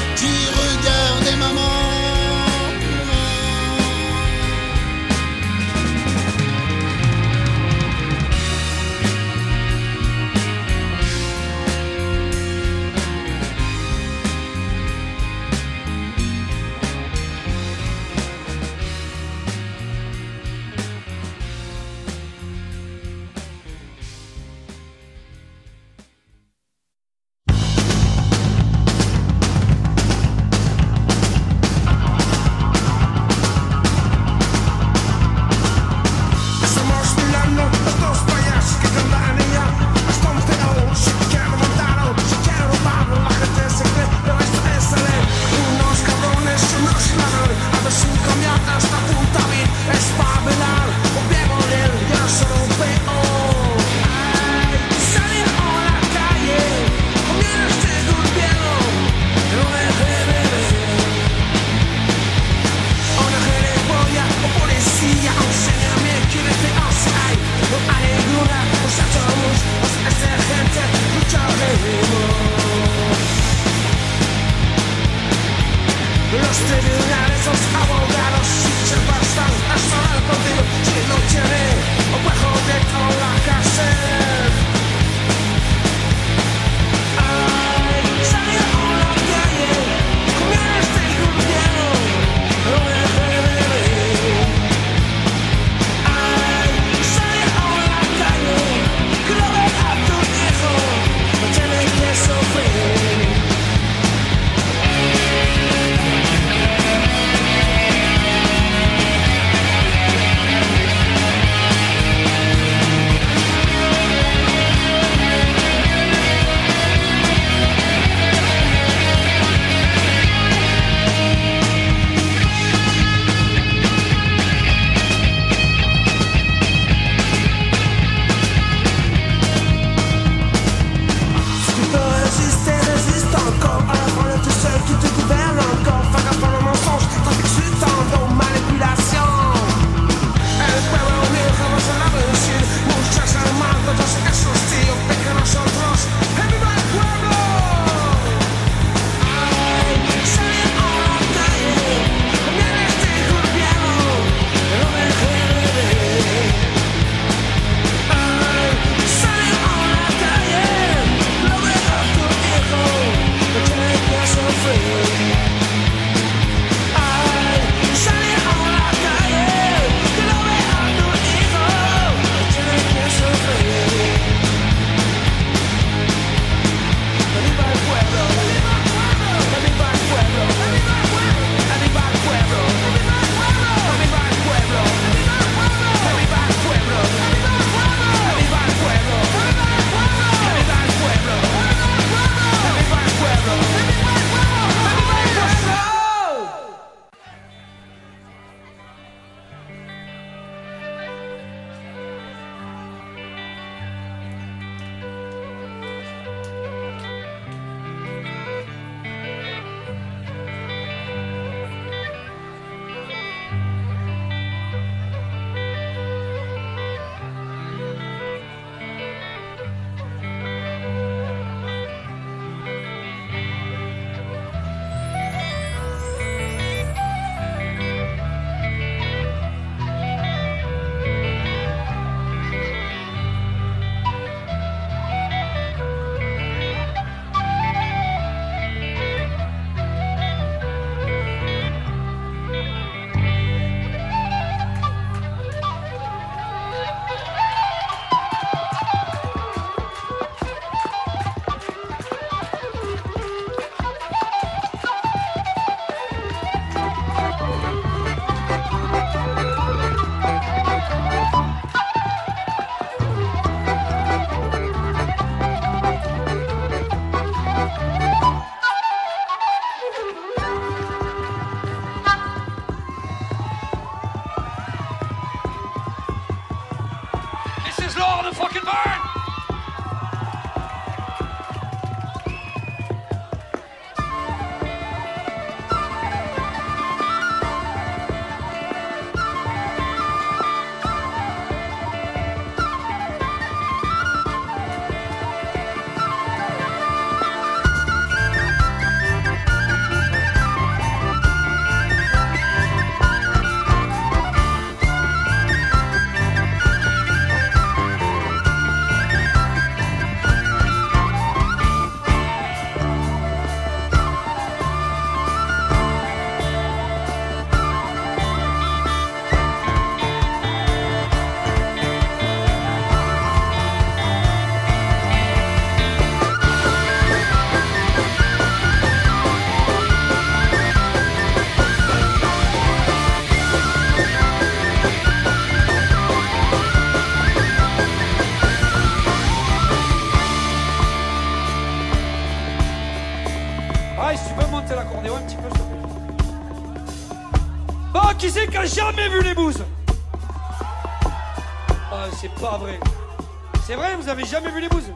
Speaker 14: jamais vu les bouses.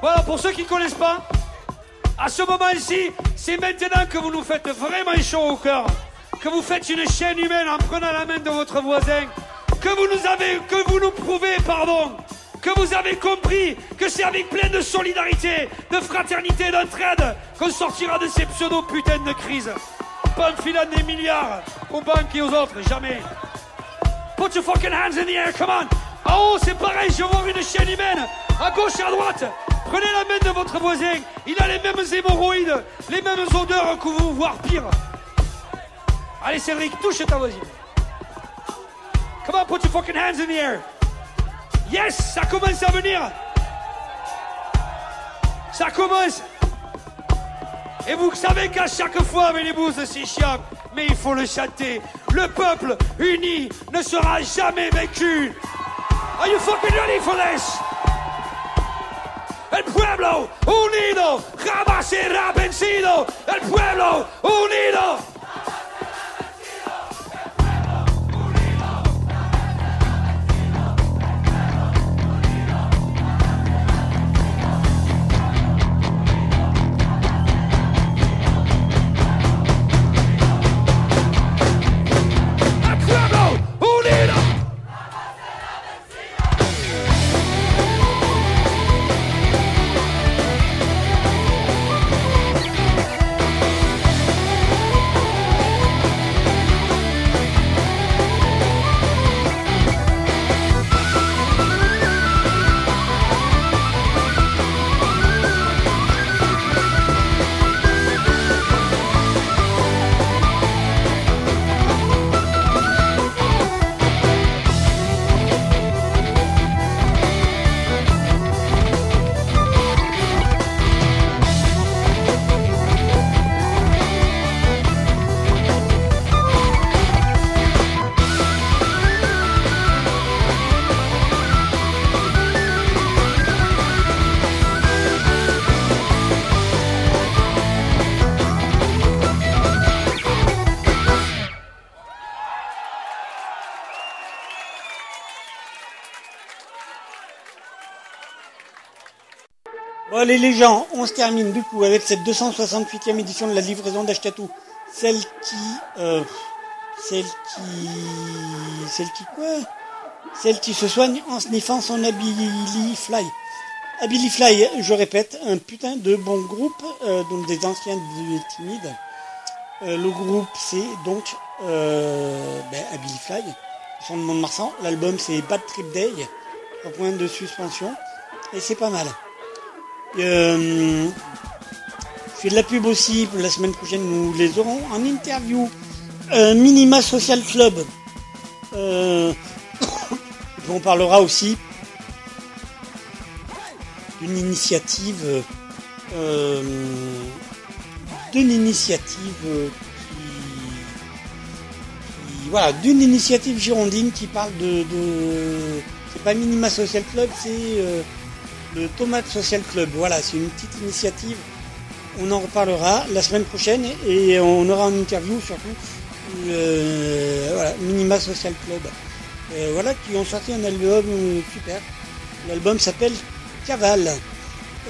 Speaker 14: Voilà, pour ceux qui ne connaissent pas, à ce moment-ci, c'est maintenant que vous nous faites vraiment chaud au cœur, que vous faites une chaîne humaine en prenant la main de votre voisin, que vous nous avez, que vous nous prouvez, pardon, que vous avez compris que c'est avec plein de solidarité, de fraternité, d'entraide qu'on sortira de ces pseudo putains de crises. Pas en filant des milliards aux banques et aux autres, jamais. Put your fucking hands in the air, come on! C'est pareil, je vois une chaîne humaine, à gauche et à droite. Prenez la main de votre voisin, il a les mêmes hémorroïdes, les mêmes odeurs que vous, voire pire. Allez Cédric, touche ta voisine. Come on, put your fucking hands in the air. Yes, ça commence à venir. Ça commence. Et vous savez qu'à chaque fois avec les bouses, c'est chiant, mais il faut le chanter. Le peuple uni ne sera jamais vaincu. Are you fucking ready for this? El pueblo unido jamás será vencido. El pueblo unido.
Speaker 1: Allez les gens, on se termine du coup avec cette 268e édition de la livraison d'Ashkatou. Celle qui... euh, celle qui... Celle qui quoi? Celle qui se soigne en sniffant son Abilifly. Abilifly, je répète, un putain de bon groupe, euh, donc des anciens du Timide. Euh, le groupe c'est donc ben, Abilifly, ils sont de Mont-de-Marsan. L'album c'est Bad Trip Day, au point de suspension, et c'est pas mal. Euh, je fais de la pub aussi. La semaine prochaine, nous les aurons en interview. Euh, Minima Social Club. Euh, on parlera aussi d'une initiative. euh, euh, d'une initiative euh, voilà, d'une initiative girondine qui parle de, c'est pas Minima Social Club, c'est euh, le Tomate Social Club. Voilà, c'est une petite initiative. On en reparlera la semaine prochaine et on aura une interview surtout. euh, voilà, Minima Social Club. Euh, voilà, qui ont sorti un album euh, super. L'album s'appelle.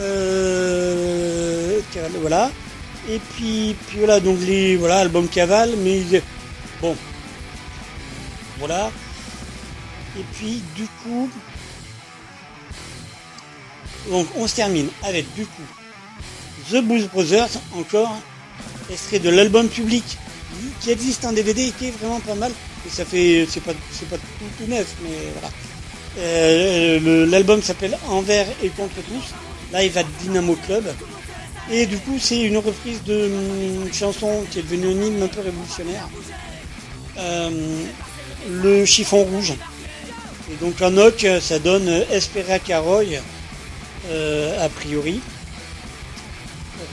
Speaker 1: Euh, Cavale, voilà. Et puis, puis voilà, donc les voilà, album Cavale, mais bon, voilà. Et puis du coup, donc on se termine avec du coup The Blues Brothers, encore extrait de l'album public qui existe en DVD et qui est vraiment pas mal. Et ça fait, c'est pas, c'est pas tout, neuf, mais voilà. Euh, L'album s'appelle Envers et contre tous, live à Dynamo Club. Et du coup, c'est une reprise de hum, chanson qui est devenue un hymne un peu révolutionnaire. Euh, le chiffon rouge. Et donc en oc, ça donne Espera Caroy, euh, a priori.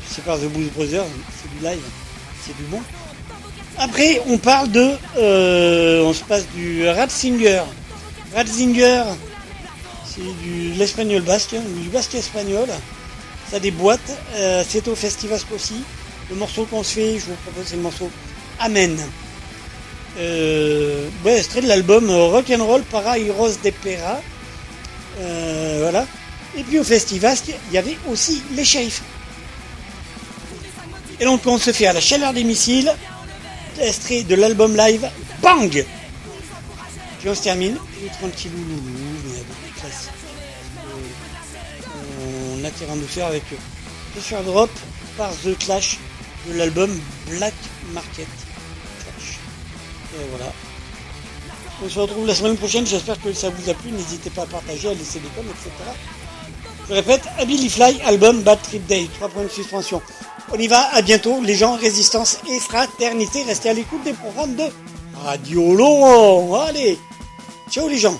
Speaker 1: C'est par The Blues Brothers, c'est du live, c'est du bon. Après, on parle de. euh, on se passe du Ratzinger. Ratzinger, c'est du l'espagnol basque, du basque espagnol. Ça déboîte. Euh, c'est au Festival aussi. Le morceau qu'on se fait, je vous propose, c'est le morceau Amen. Euh, ouais, extrait de l'album Rock'n'Roll para Heroes de Pera. Voilà. Et puis au Festival, il y avait aussi les shérifs. Et donc on se fait à la chaleur des missiles, extrait de l'album live Bang Puis on se termine, puis tranquillou
Speaker 14: on attire en douceur avec euh, The Drop par The Clash de l'album Black Market Clash. Et voilà. On se retrouve la semaine prochaine, j'espère que ça vous a plu, n'hésitez pas à partager, à laisser des coms, etc. Je répète, Ability Fly, album Bad Trip Day, 3 points de suspension. On y va, à bientôt, les gens, résistance et fraternité, restez à l'écoute des programmes de Radio Laurent. Allez, ciao les gens.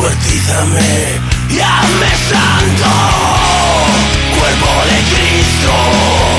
Speaker 16: Descuartízame. Y hazme santo, cuerpo de Cristo.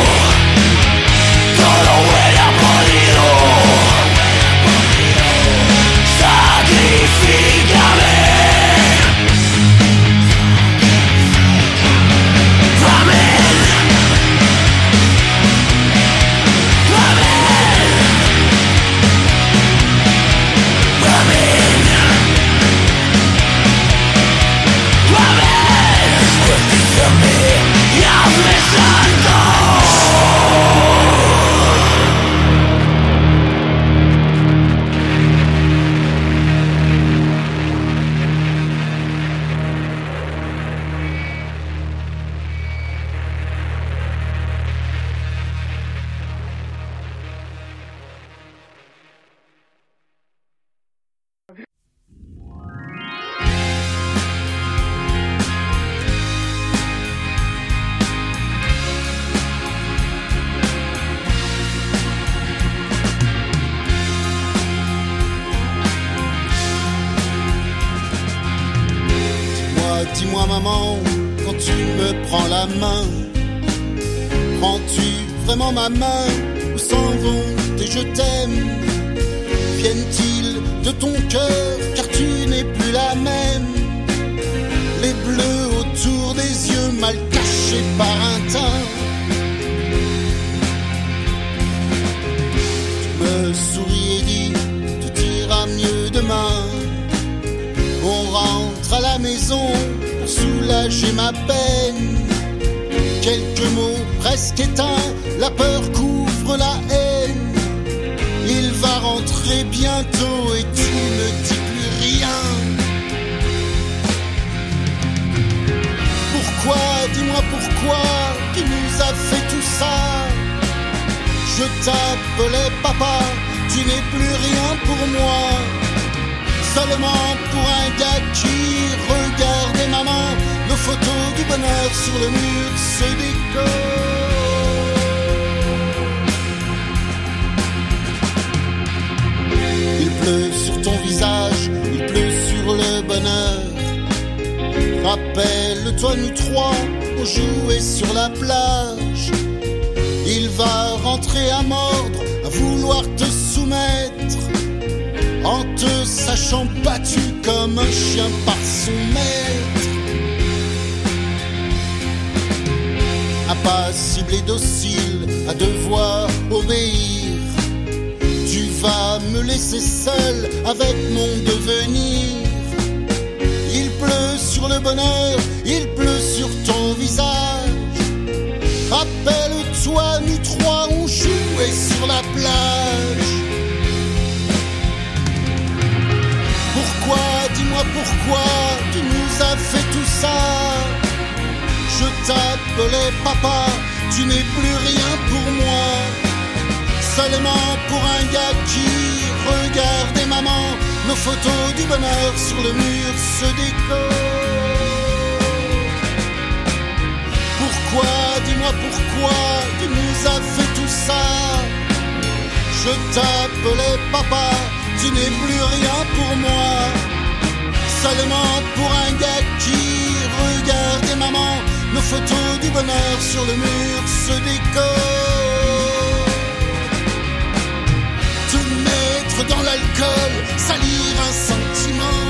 Speaker 17: Salir un sentiment,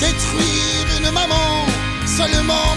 Speaker 17: détruire une maman, seulement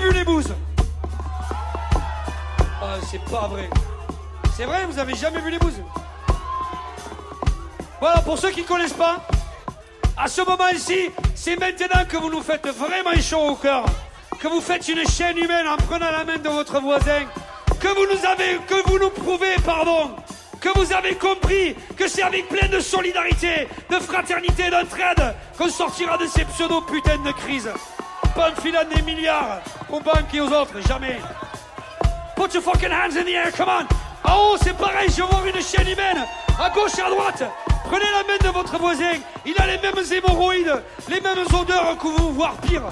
Speaker 14: vu les bouses Ah, c'est pas vrai. C'est vrai, vous avez jamais vu les bouses Voilà, pour ceux qui connaissent pas, à ce moment-ci, c'est maintenant que vous nous faites vraiment chaud au cœur, que vous faites une chaîne humaine en prenant la main de votre voisin, que vous nous avez, que vous nous prouvez, pardon, que vous avez compris que c'est avec plein de solidarité, de fraternité d'entraide qu'on sortira de ces pseudo putains de crises. Pas en filant des milliards aux banques et aux autres, jamais. Put your fucking hands in the air, come on. En haut, c'est pareil, je vois une chaîne humaine. À gauche et à droite, prenez la main de votre voisin. Il a les mêmes hémorroïdes, les mêmes odeurs que vous, voire pire.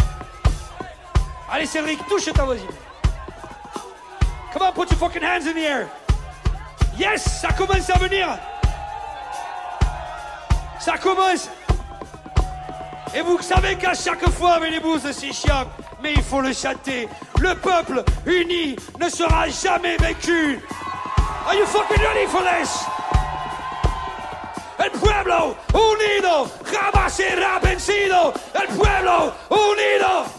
Speaker 14: Allez, Cédric, touche ta voisine. Come on, put your fucking hands in the air. Yes, ça commence à venir. Ça commence. Et vous savez qu'à chaque fois avec les bouses, c'est chiant. Mais il faut le chanter. Le peuple uni ne sera jamais vaincu. Are you fucking ready for this? El pueblo unido jamás será vencido. El pueblo unido.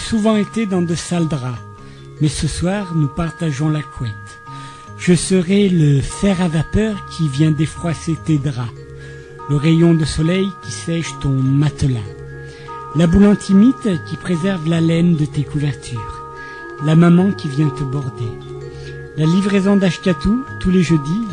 Speaker 1: Souvent été dans de sales draps, mais ce soir nous partageons la couette. Je serai le fer à vapeur qui vient défroisser tes draps, le rayon de soleil qui sèche ton matelas, la boule antimite qui préserve la laine de tes couvertures, la maman qui vient te border, la livraison d'Ashkatou tous les jeudis,